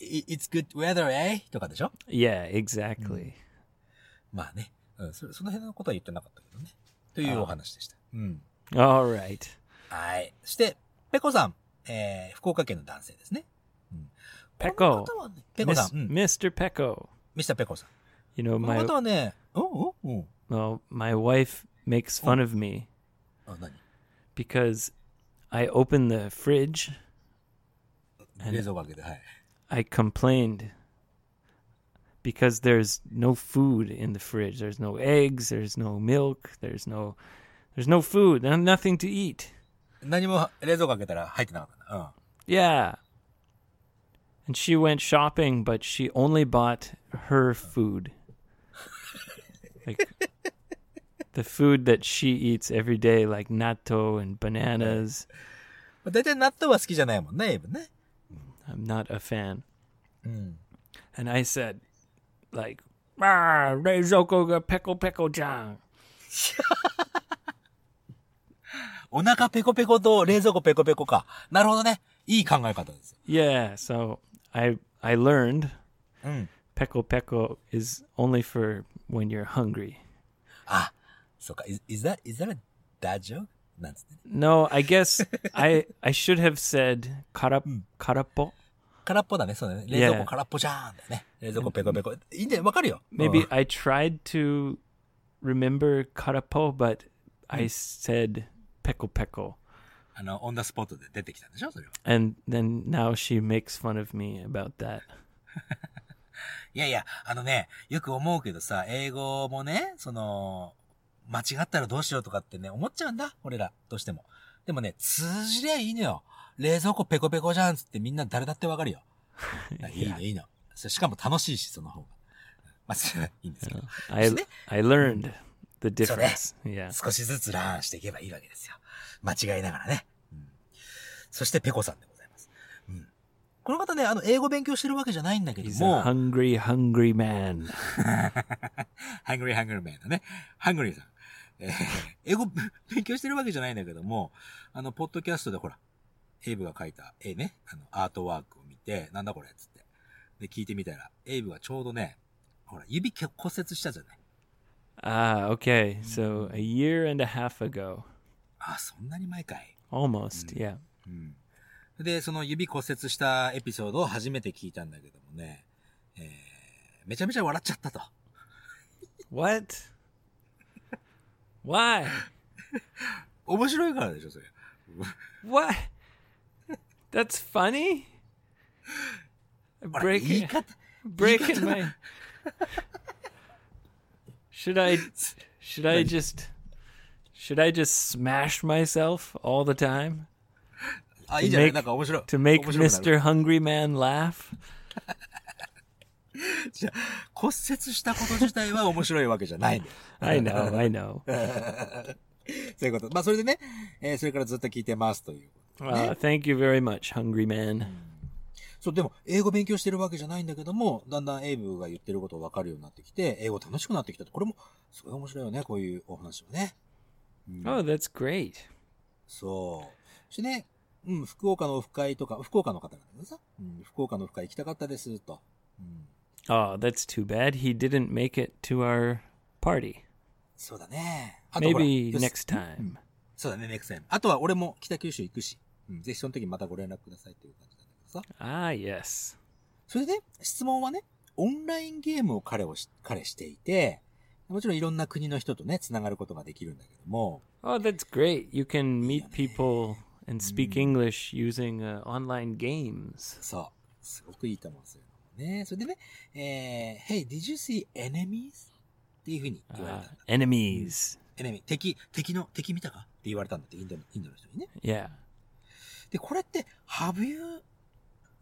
い It's good weather, eh? とかでしょ Yeah, exactly. まあね。うん、そその辺のことは言ってなかったけどね。というお話でした。うん。 All right. はい。そして、ペコさん。えー、福岡県の男性ですね。うん。この Peko. 方はねペコさ Miss, ん。うん。 Mr. Peko. ミスターペコさん。 You know この my 方はね、うんうんうん。 well, my wife makes fun of me あ、何 because I open the fridge. 冷蔵庫開けて、はい。 I complained because there's no food in the fridge. There's no eggs, there's no milk, there's no there's no food, there's nothing to eat. 何も冷蔵庫開けたら入ってなかったな。 Yeah. And she went shopping, but she only bought her food. like the food that she eats every day, like natto and bananas. うん。大体納豆は好きじゃないもんね、エイブね。 I'm not a fan. うん。 And I said, like, ah, Reizoko ga pickle pickle jang. お腹ペコペコと冷蔵庫ペコペコか。なるほどね。いい考え方です。 Yeah, so I I learned うん。 peco peco is only for when you're hungry. あ、そうか。is, is that, is that a dad joke? なんつってね。 No, I guess I I should have said kara karapo. 空っぽだね。そうだね。冷蔵庫空っぽじゃーんだよね。冷蔵庫ペコペコ。いいんだよ。わかるよ。 Maybe うん I tried to remember karapo, but I said peco peco. あの、オンダスポットで出てきたんでしょ？それは。And then now she makes fun of me about that. いやいや、あのね、よく思うけどさ、英語もね、その、間違ったらどうしようとかってね、思っちゃうんだ。俺ら、どうしても。でもね、通じりゃいいのよ。冷蔵庫ペコペコじゃんつってみんな誰だってわかるよ。いいの、いいの。しかも楽しいし、その方が。まあ、それはいいんですけど。I? I learned the difference. Yeah. 少しずつランしていけばいいわけですよ。間違いながらね。うん、そして、ペコさんでございます。うん、この方ね、あの、英語勉強してるわけじゃないんだけども、hungry, hungry man. hungry hungry man のね、ハングリーさん。えー英語勉強してるわけじゃないんだけども、あの、ポッドキャストでほら、エイブが描いた絵ね、あの、アートワークを見て、なんだこれっつって。で、聞いてみたら、エイブがちょうどね、ほら、指骨折したじゃない。Ah, okay. So a year and a half ago. あ、そんなに前かい。 Almost, yeah. うん。で、その指骨折したエピソードを初めて聞いたんだけどもね、えー、めちゃめちゃ笑っちゃったと。 What? Why? 面白いからでしょ、それ。 What? That's funny? ほら言い Breaking 方、 breaking my Should I should I just should I just smash myself all the time あ、いいじゃない make- なんか面白い。 to make 面白くなる Mr. Hungry Man laugh? じゃあ骨折したこと自体は面白いわけじゃないんだよ。 I know, I know. そういうこと。まあ、それでね、えーそれからずっと聞いてますという。 Uh, thank you very much, Hungry Man. そう、でも、英語勉強してるわけじゃないんだけども、だんだんエイブが言ってることを分かるようになってきて、英語楽しくなってきたと。これも、すごい面白いよね、こういうお話はね。Oh, that's great. そう。そしてね、うん、福岡のオフ会とか、福岡の方なんだけどさ、うん、福岡のオフ会行きたかったです、と。うん、Oh, that's too bad. He didn't make it to our party. そうだね。Maybe next time. そうだね、ネクスタイム。あとは俺も北九州行くし、うん、ぜひその時にまたご連絡くださいという感じなんだけどさ。Ah, yes. それで、質問はね、オンラインゲームを彼をし、彼していて、もちろんいろんな国の人とね、繋がることができるんだけども、Oh, that's great. You can meet people and speak English using uh, online games. そう。すごくいいと思うんですよ。ね。それでね、えー、Hey, did you see enemies? っていうふうに言われ Uh, たんだ。enemies. エネミー、敵、敵の、敵見たか？って言われたんだって、インドの、インドの人にね。Yeah. で、これって、Have you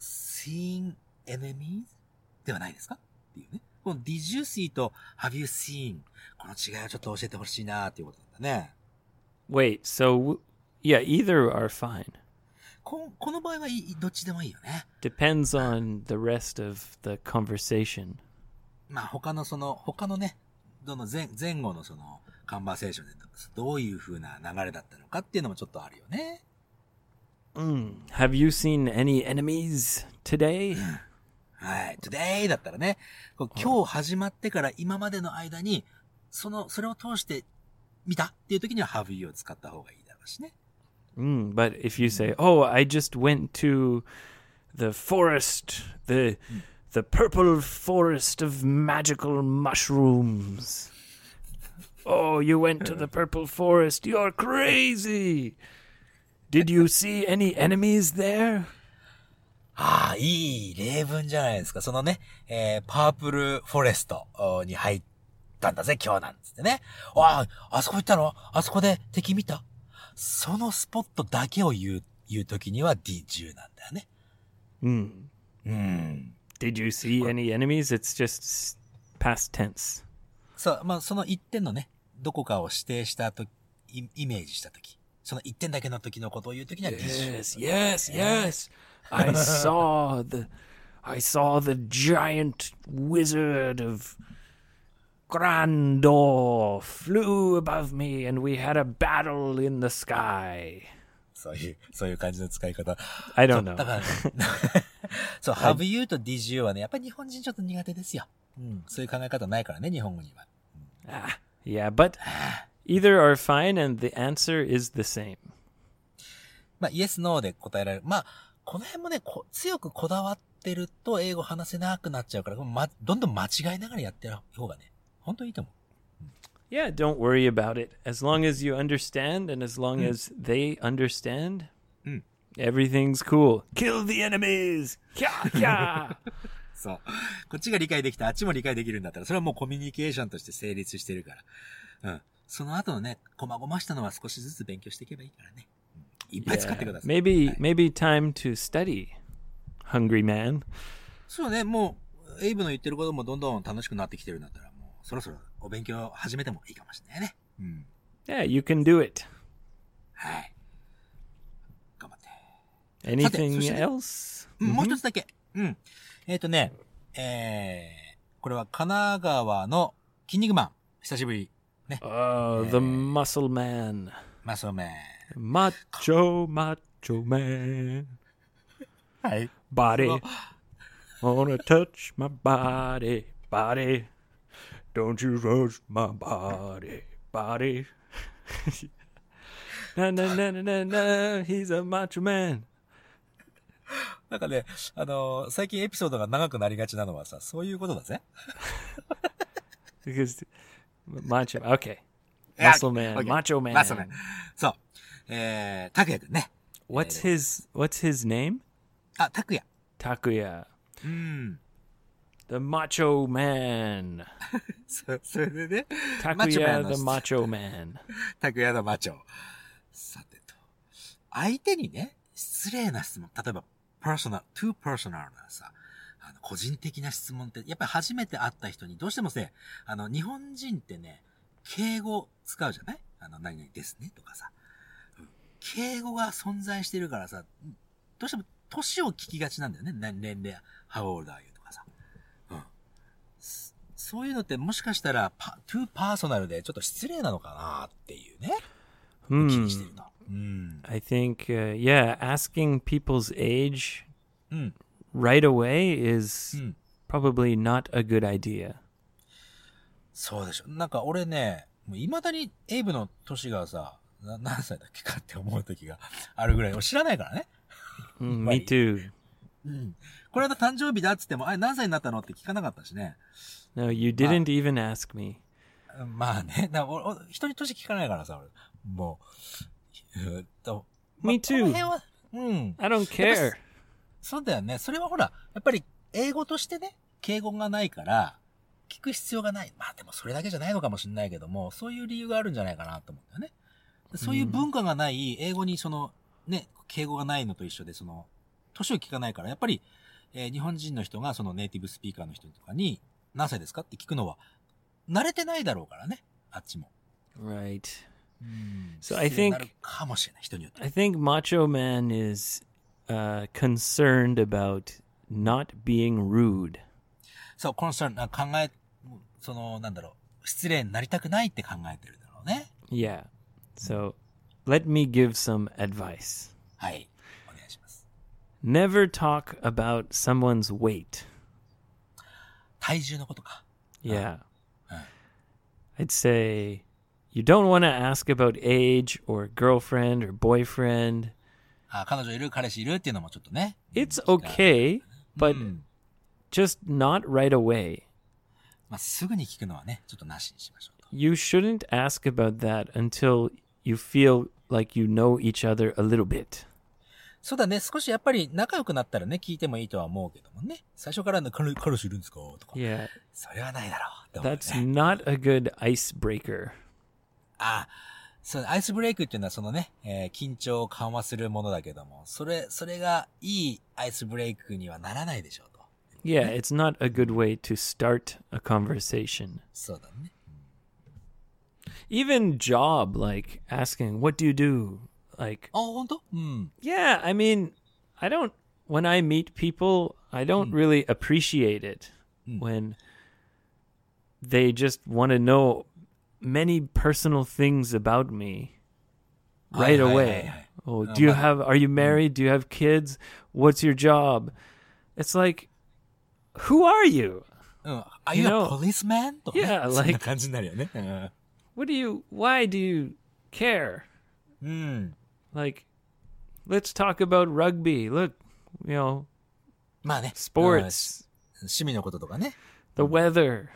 seen enemies? ではないですか？っていうね。この Did you see と Have you seen? この違いをちょっと教えてほしいなっていうことなんだね。Wait, so yeah, either are fine. ここの場合はどっちでもいいよね。Depends on the rest of the conversation. まあ他のその、他のね、どの前前後のその、カンバーセーションでどういう風な流れだったのかっていうのもちょっとあるよね。Mm. Have you seen any enemies today? はい。today だったらね、こう今日始まってから今までの間に、その、それを通して見たっていう時には have you を使った方がいいだろうしね。 Mm, but if you say, "Oh, I just went to the forest, the the purple forest of magical mushrooms." Oh, you went to the purple forest. You're crazy. Did you see any enemies there? ああ、いい例文じゃないですか。そのね、えー、パープルフォレストおに入ったんだぜ、今日なんつってね。ああ、あそこ行ったの？あそこで敵見た？そのスポットだけを言う、言う時には did you なんだよね。Hmm. うん。Did you see any enemies? It's just past tense. そう、まあ、その一点のね、どこかを指定したとイイメージしたとき、その一点だけの時のことを言うときには。Yes, yes, yes. I saw the I saw the giant wizard of Grandor flew above me and we had a battle in the sky. そういう、そういう感じの使い方。I そ don't う know. だから、そう、have you と did you はね、やっぱり日本人ちょっと苦手ですよ。うん。そういう考え方ないからね、日本語には。Ah, yeah, but either are fine and the answer is the same. まあ、yes, no で答えられる。まあ、この辺もね、こ強くこだわってると英語話せなくなっちゃうから、ま、どんどん間違いながらやってる方がね、本当にいいと思う。Yeah, don't worry about it. As long as you understand and as long as they understand, Mm. everything's cool. Kill the enemies! Yeah, yeah! そう。こっちが理解できて、あっちも理解できるんだったら、それはもうコミュニケーションとして成立してるから。うん。その後のね、細々したのは少しずつ勉強していけばいいからね。うん、いっぱい使ってください。maybe maybe time to study, hungry man. そうね、もう、エイブの言ってることもどんどん楽しくなってきてるんだったら、もう、そろそろお勉強始めてもいいかもしれないね。うん。Yeah, you can do it. はい。頑張って。Anything else? うん、もう一つだけ。うん。えっ、とね、えー、これは神奈川の筋肉マン。久しぶり。ね。Oh, the muscle man. マスオメ Macho, macho man. ン。はい。Body. Wanna touch my body, body. Don't you touch my body, body. na na na na na na. He's a macho man. なんかね、あのー最近エピソードが長くなりがちなのはさ、そういうことだぜ。Because macho. Okay. いや Muscle man, OK macho man. マスオメン。そう。えー、拓也くんね。 What's his What's his name? あ、拓也。 Takuya, うん。 the macho man. そ、それでね、マッチョマ Takuya, ンの the macho man. 拓也のマチョ。さてと。相手にね、失礼な質問。例えば、パーソナル、too personal なさ、あの、 個人的な質問って、やっぱり初めて会った人にどうしてもせ、あの、日本人ってね、敬語使うじゃない？あの、何々ですねとかさ。うん敬語が存在してるからさ、どうしても年を聞きがちなんだよね。年年齢、how old are you とかさ。うん。そそういうのってもしかしたら、パ、too personal でちょっと失礼なのかなっていうね。気 Hmm. にしてると。うん。I think, uh, yeah, asking people's age うん。Right away is Mm. probably not a good idea. そうでしょ。なんか俺ね、もう未だにエイブの年がさ、な何歳だっけかって思う時が あるぐらい、俺知らないからね。Mm, Right. me too. うん。これ間誕生日だっつっても、あれ何歳になったのって聞かなかったしね。No, you didn't even ask me. うんまあね。だ人に年聞かないからさ、俺。もう。えーっと。Me too. 辺は、うん。I don't care. そうだよね。それはほら、やっぱり英語としてね、敬語がないから、聞く必要がない。まあでもそれだけじゃないのかもしれないけども、そういう理由があるんじゃないかなと思うんだよね。そういう文化がない、英語にその、ね、敬語がないのと一緒で、その、年を聞かないから、やっぱり、えー日本人の人がそのネイティブスピーカーの人とかに、何歳ですかって聞くのは、慣れてないだろうからね、あっちも。Right. うん。So I think- るかもしれない、人によって。I think Macho Man is uh, concerned about not being rude. そう、コンサーン、考え、その、なんだろう、失礼になりたくないって考えてるだろうね。 Yeah. So let me give some advice. はい。お願いします。 Never talk about someone's weight. 体重のことか。 Yeah. Uh. I'd say you don't want to ask about age or girlfriend or boyfriend. あ、彼女いる、彼氏いるっていうのもちょっとね。It's okay, but うん。just not right away. まあ、すぐに聞くのはね、ちょっとなしにしましょうと。You shouldn't ask about that until you feel like you know each other a little bit. そうだね、少しやっぱり仲良くなったらね、聞いてもいいとは思うけどもね。最初からね、彼彼氏いるんですかとか。Yeah, それはないだろう that's ね。not a good icebreaker. あそう、アイスブレイクっていうのはそのね、えー緊張を緩和するものだけども、それ、それがいいアイスブレイクにはならないでしょうと。 Yeah, it's not a good way to start a conversation. そうだね。 Even job, like asking, what do you do? Like, あ、本当？うん。 yeah, I mean, I don't, when I meet people, I don't really appreciate it when they just want to know many personal things about me right はいはいはいはい away. Oh, do you Uh, have are you married? Do you have kids? What's your job? It's like who are you? うん。あ、 You you know- a policeman? とかね Yeah, そんな like- 感じになるよね。 What do you why do you care? うん。うん。 Like let's talk about rugby. Look, you know, まあね。 sports, うん趣味のこととかね。 the weather,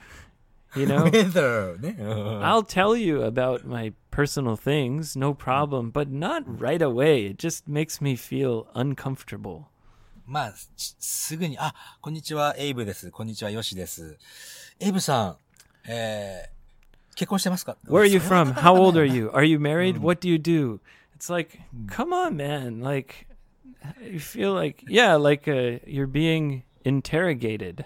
you know? weather ね。うん I'll tell you about my personal things, no problem, but not right away. It just makes me feel uncomfortable. まあ、ちすぐに、あ、こんにちは、エイブです。こんにちは、ヨシです。エイブさん、えー、結婚してますか Where are you それは from? なかなか How ね old are you? Are you married? What do you do? It's like, come on, man. Like, you feel like, yeah, like uh, you're being interrogated.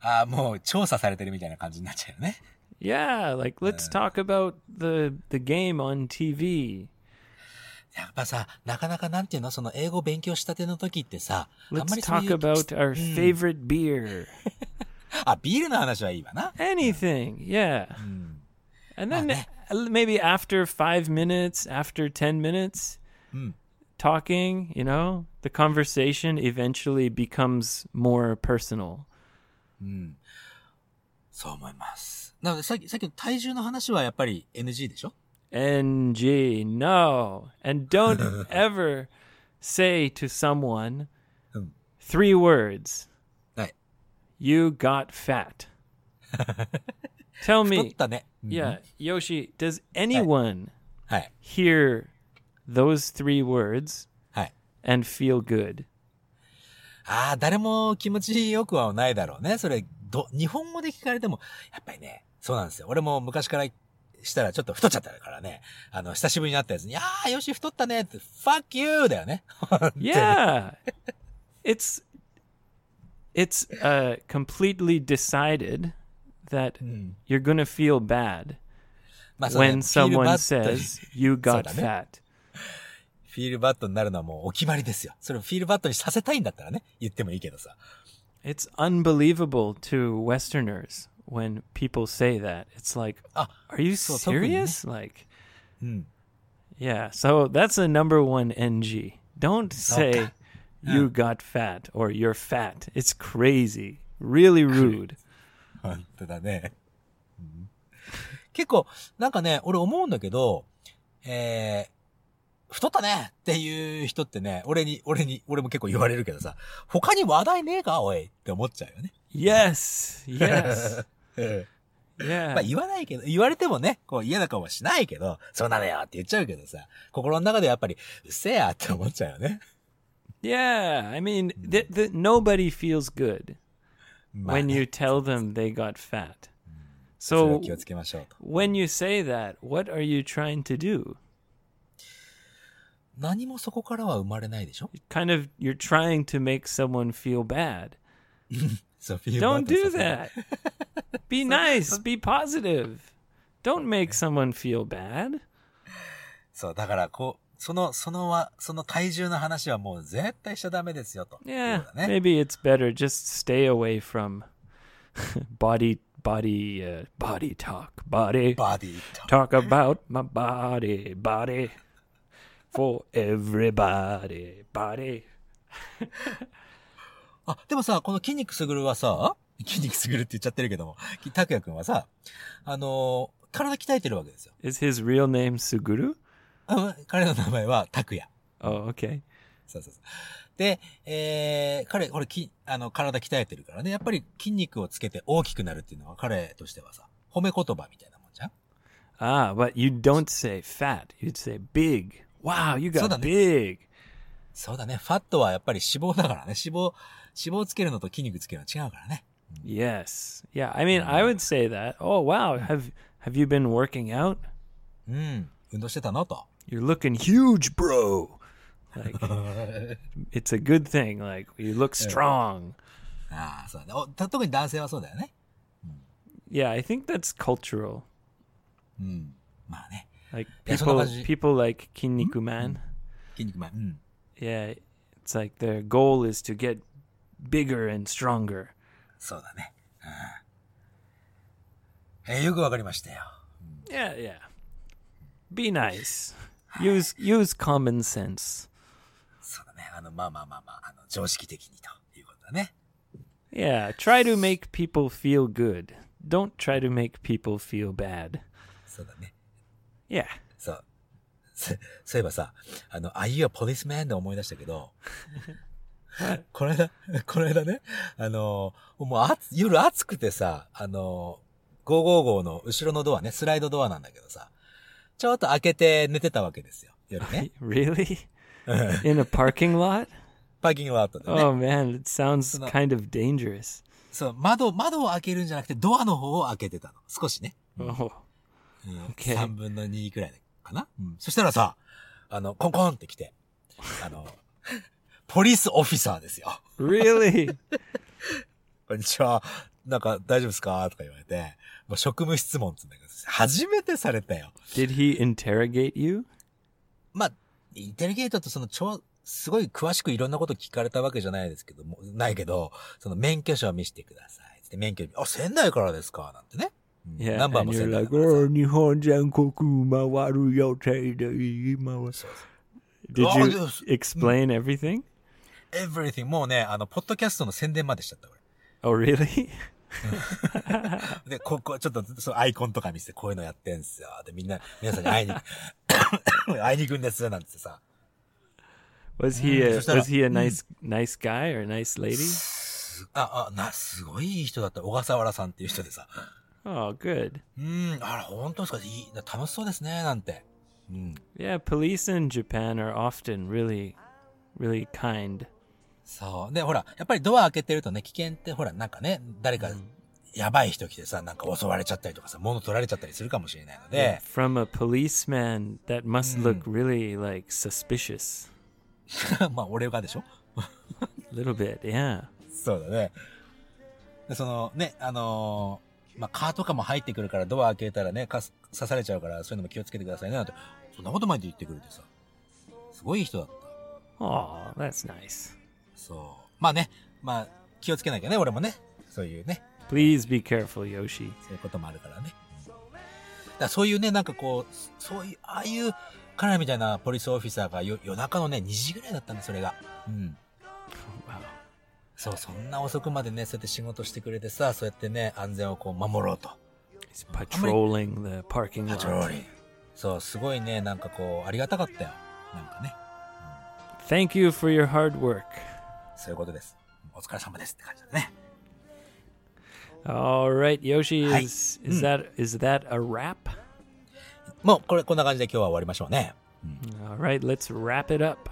あもう調査されてるみたいな感じになっちゃうよね。 Yeah, like let's talk about the the game on TV. やっぱさ、なかなかなんていうのその英語勉強したての時ってさ、あんま Let's りそうい talk う about our favorite beer. あ、ビールの話はいいわな。 Anything, yeah. And thenね。 uh, maybe after five minutes, after 10 minutes, talking, you know, the conversation eventually becomes more personal. そう思います。なのでさっき、さっきの体重の話はやっぱり NG でしょ NG, no. And don't ever say to someone Um. three words はい。 You got fat. Tell 太っ me, たね。 yeah, Yoshi, does anyone はい。 hear those three words はい。 and feel good? ああ、誰も気持ちよくはないだろうね。それ、ど、日本語で聞かれても、やっぱりね、そうなんですよ。俺も昔からしたらちょっと太っちゃったからね。あの、久しぶりに会ったやつに、ああ、よし太ったねって、fuck you だよね。Yeah. it's it's uh completely decided that you're to feel bad when someone says you got fat. フィールバッドになるのはもうお決まりですよ。それをフィールバッドにさせたいんだったらね、言ってもいいけどさ。It's unbelievable to Westerners when people say that. It's like, Ah, are you serious? Like, うん。yeah. So that's a number one NG. Don't say you got fat or you're fat. It's crazy. Really rude. 本当だね。うん結構、なんかね、俺思うんだけど、えー、太ったねっていう人ってね、俺に、俺に、俺も結構言われるけどさ、他に話題ねえかおいって思っちゃうよね。yes. Yes. うんま.あ言わないけど、言われてもね、こう嫌な顔はしないけど、そうなのよって言っちゃうけどさ、心の中でやっぱり、うっせえやって思っちゃうよね。Yeah, I mean, th- th- nobody feels good まあ when ね you tell them they got fat. So when you say that, what are you trying to do? 何もそこからは生まれないでしょ Kind of, you're trying to make someone feel bad. Don't do that. Be nice. Be positive. Don't make someone feel bad. そう、だから、こう、その、そのは、その体重の話はもう絶対しちゃダメですよ、と。Yeah, ね。maybe it's better just stay away from body, body, uh, body talk, body. バディと。Talk about my body, body. For everybody, body. あ、でもさ、この筋肉すぐるはさ、筋肉すぐるって言っちゃってるけども、たくやくんはさ、あのー体鍛えてるわけですよ。Is his real name Suguru? うん彼の名前はたくや。Oh, okay. そうそうそう。で、えー、彼、これ、き、あの、体鍛えてるからね、やっぱり筋肉をつけて大きくなるっていうのは彼としてはさ、褒め言葉みたいなもんじゃん？Ah, but you don't say fat. You'd say big. Wow, you got そうだね。big. そうだね。ファットはやっぱり脂肪だからね。脂肪、脂肪をつけるのと筋肉つけるのは違うからね。Yes. Yeah, I mean, I would say that. Oh, wow. Have have you been working out? うん。運動してたのと。You're looking huge, bro. Like it's a good thing. Like you look strong. ああ、そうだねお。た特に男性はそうだよね。Yeah, I think that's cultural. うん。まあね。Like いや、そんな people 感じ。 people like Kinniku Man. 筋肉前。うん。 Yeah, it's like their goal is to get bigger and stronger. そうだね。 えーよくわかりましたよ。 Yeah, yeah. Be nice. Use use common sense. そうだね。あの、まあまあまあまあ、あの、常識的にということだね。 Yeah, try to make people feel good. Don't try to make people feel bad. そうだね。 Yeah. そう。そそういえばさ、あの、Are you a policeman? で思い出したけど、この間、この間ね、あの、もうあつ夜暑くてさ、あの、555の後ろのドアね、スライドドアなんだけどさ、ちょっと開けて寝てたわけですよ、夜ね。Really? In a parking lot? パーキングロットでね。Oh man, it sounds kind of dangerous. そう、窓、窓を開けるんじゃなくて、ドアの方を開けてたの。少しね。Oh. うん、Okay. 3分の2くらいかな、うん、そしたらさ、あの、コンコンって来て、あの、ポリスオフィサーですよ。Really? こんにちは。なんか大丈夫ですか？とか言われて、もう職務質問って言うんだけど、初めてされたよ。Did he interrogate you? まあ、インテリゲートとその超、すごい詳しくいろんなこと聞かれたわけじゃないですけども、ないけど、その免許証を見せてください。つって免許、あ、仙台からですか？なんてね。うん Yeah, ナンバー and も台 like, だからさ oh, 日本全国回る予定で今は。Did Oh, you explain everything? everything. もうね、あの、ポッドキャストの宣伝までしちゃった、俺。Oh, really? で、ここ、ちょっと、そう、アイコンとか見せて、こういうのやってんすよ。で、みんな、皆さんに会いに、会いに行くんです、なんてさ。Was he a, was he a nice nice guy or nice lady? あ、あ、な、すごいいい人だった。小笠原さんっていう人でさ。Oh, good. うん、あら、本当ですか？いい、楽しそうですね、なんて。うん。Yeah, police in Japan are often really really kind. そう。で、ほら、やっぱりドア開けてるとね、危険って、ほら、なんかね、誰か、やばい人来てさ、なんか襲われちゃったりとかさ、物取られちゃったりするかもしれないので、From a policeman, that must look really like suspicious. まあ、俺がでしょ？Little bit, yeah. そうだね。で、その、ね、あのーまあ、カーとかも入ってくるからドア開けたらね、刺されちゃうから、そういうのも気をつけてくださいね、なんて、そんなことまで言ってくれてさ、すごい人だった。Oh, that's nice. そう。まあね、まあ、気をつけなきゃね、俺もね。そういうね、Please be careful, Yoshi. そういうこともあるからね。だそういうね、なんかこう、そういう、ああいう、彼らみたいなポリスオフィサーがよ夜中のね、2時ぐらいだったんだ、それが。うん。そう、そんな遅くまでね、そうやって仕事してくれてさ、そうやってね、安全をこう守ろうと。He's patrolling the parking lot. リング。そう、すごいね、なんかこう、ありがたかったよ。なんかね。Thank you for your hard work. そういうことです。お疲れ様ですって感じだね。All right, Yoshi, Hi. is is that is that a wrap? もう、これ、こんな感じで今日は終わりましょうね。All right, let's wrap it up.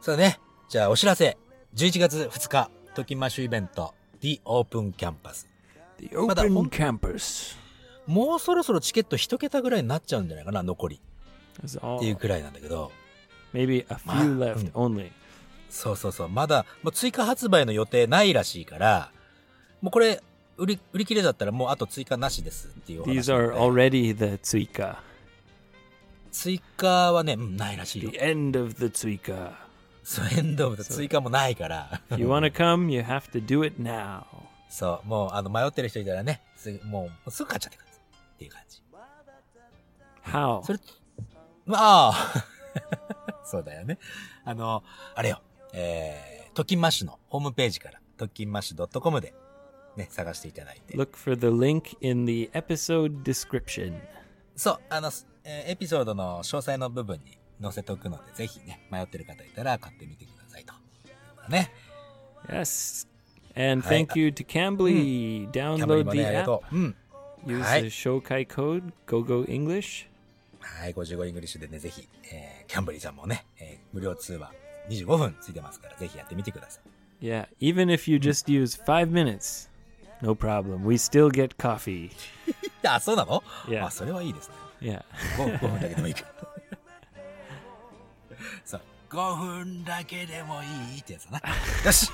そうだね。じゃあ、お知らせ。11月2日、トキマッシュイベント、The Open Campus。The open campus もうそろそろチケット一桁ぐらいになっちゃうんじゃないかな、残り。っていうくらいなんだけど。maybe a few left mm. only. そうそうそう。まだ、もう追加発売の予定ないらしいから、もうこれ、売り、売り切れだったらもうあと追加なしですっていう These な are already the tsuika. 追加はね、うん、ないらしいよ The。end of the tsuika. そう、 end of で追加もないから。You want to come, you have to do it now. そう、もう、あの、迷ってる人いたらね、すぐ、もう、すぐ買っちゃってください。っていう感じ。How? それ、ああ、そうだよね。あの、あれよ、えー、トキンマッシュのホームページから、トキンマッシュ .com で、ね、探していただいて。Look for the link in the episode description. そう、あの、えーエピソードの詳細の部分に載せておくので、ぜひね、迷ってる方いたら買ってみてくださいと。ね。Yes. And thank you to Cambly. Download the app. Use the 紹介 code GoGoEnglish. はい、 GoGoEnglish でね、ぜひ、えー、キャンブリーさんもね、えー無料通話25分ついてますから、ぜひやってみてください。Yeah, even if you just use five minutes, no problem. We still get coffee. あ、そうなの Yeah. あ、それはいいですね。Yeah. 5, 5分だけでもいいから。そう。5分だけでもいいって。よし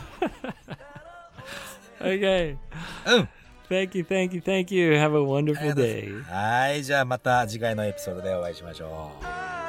はい、じゃあまた次回のエピソードでお会いしましょう。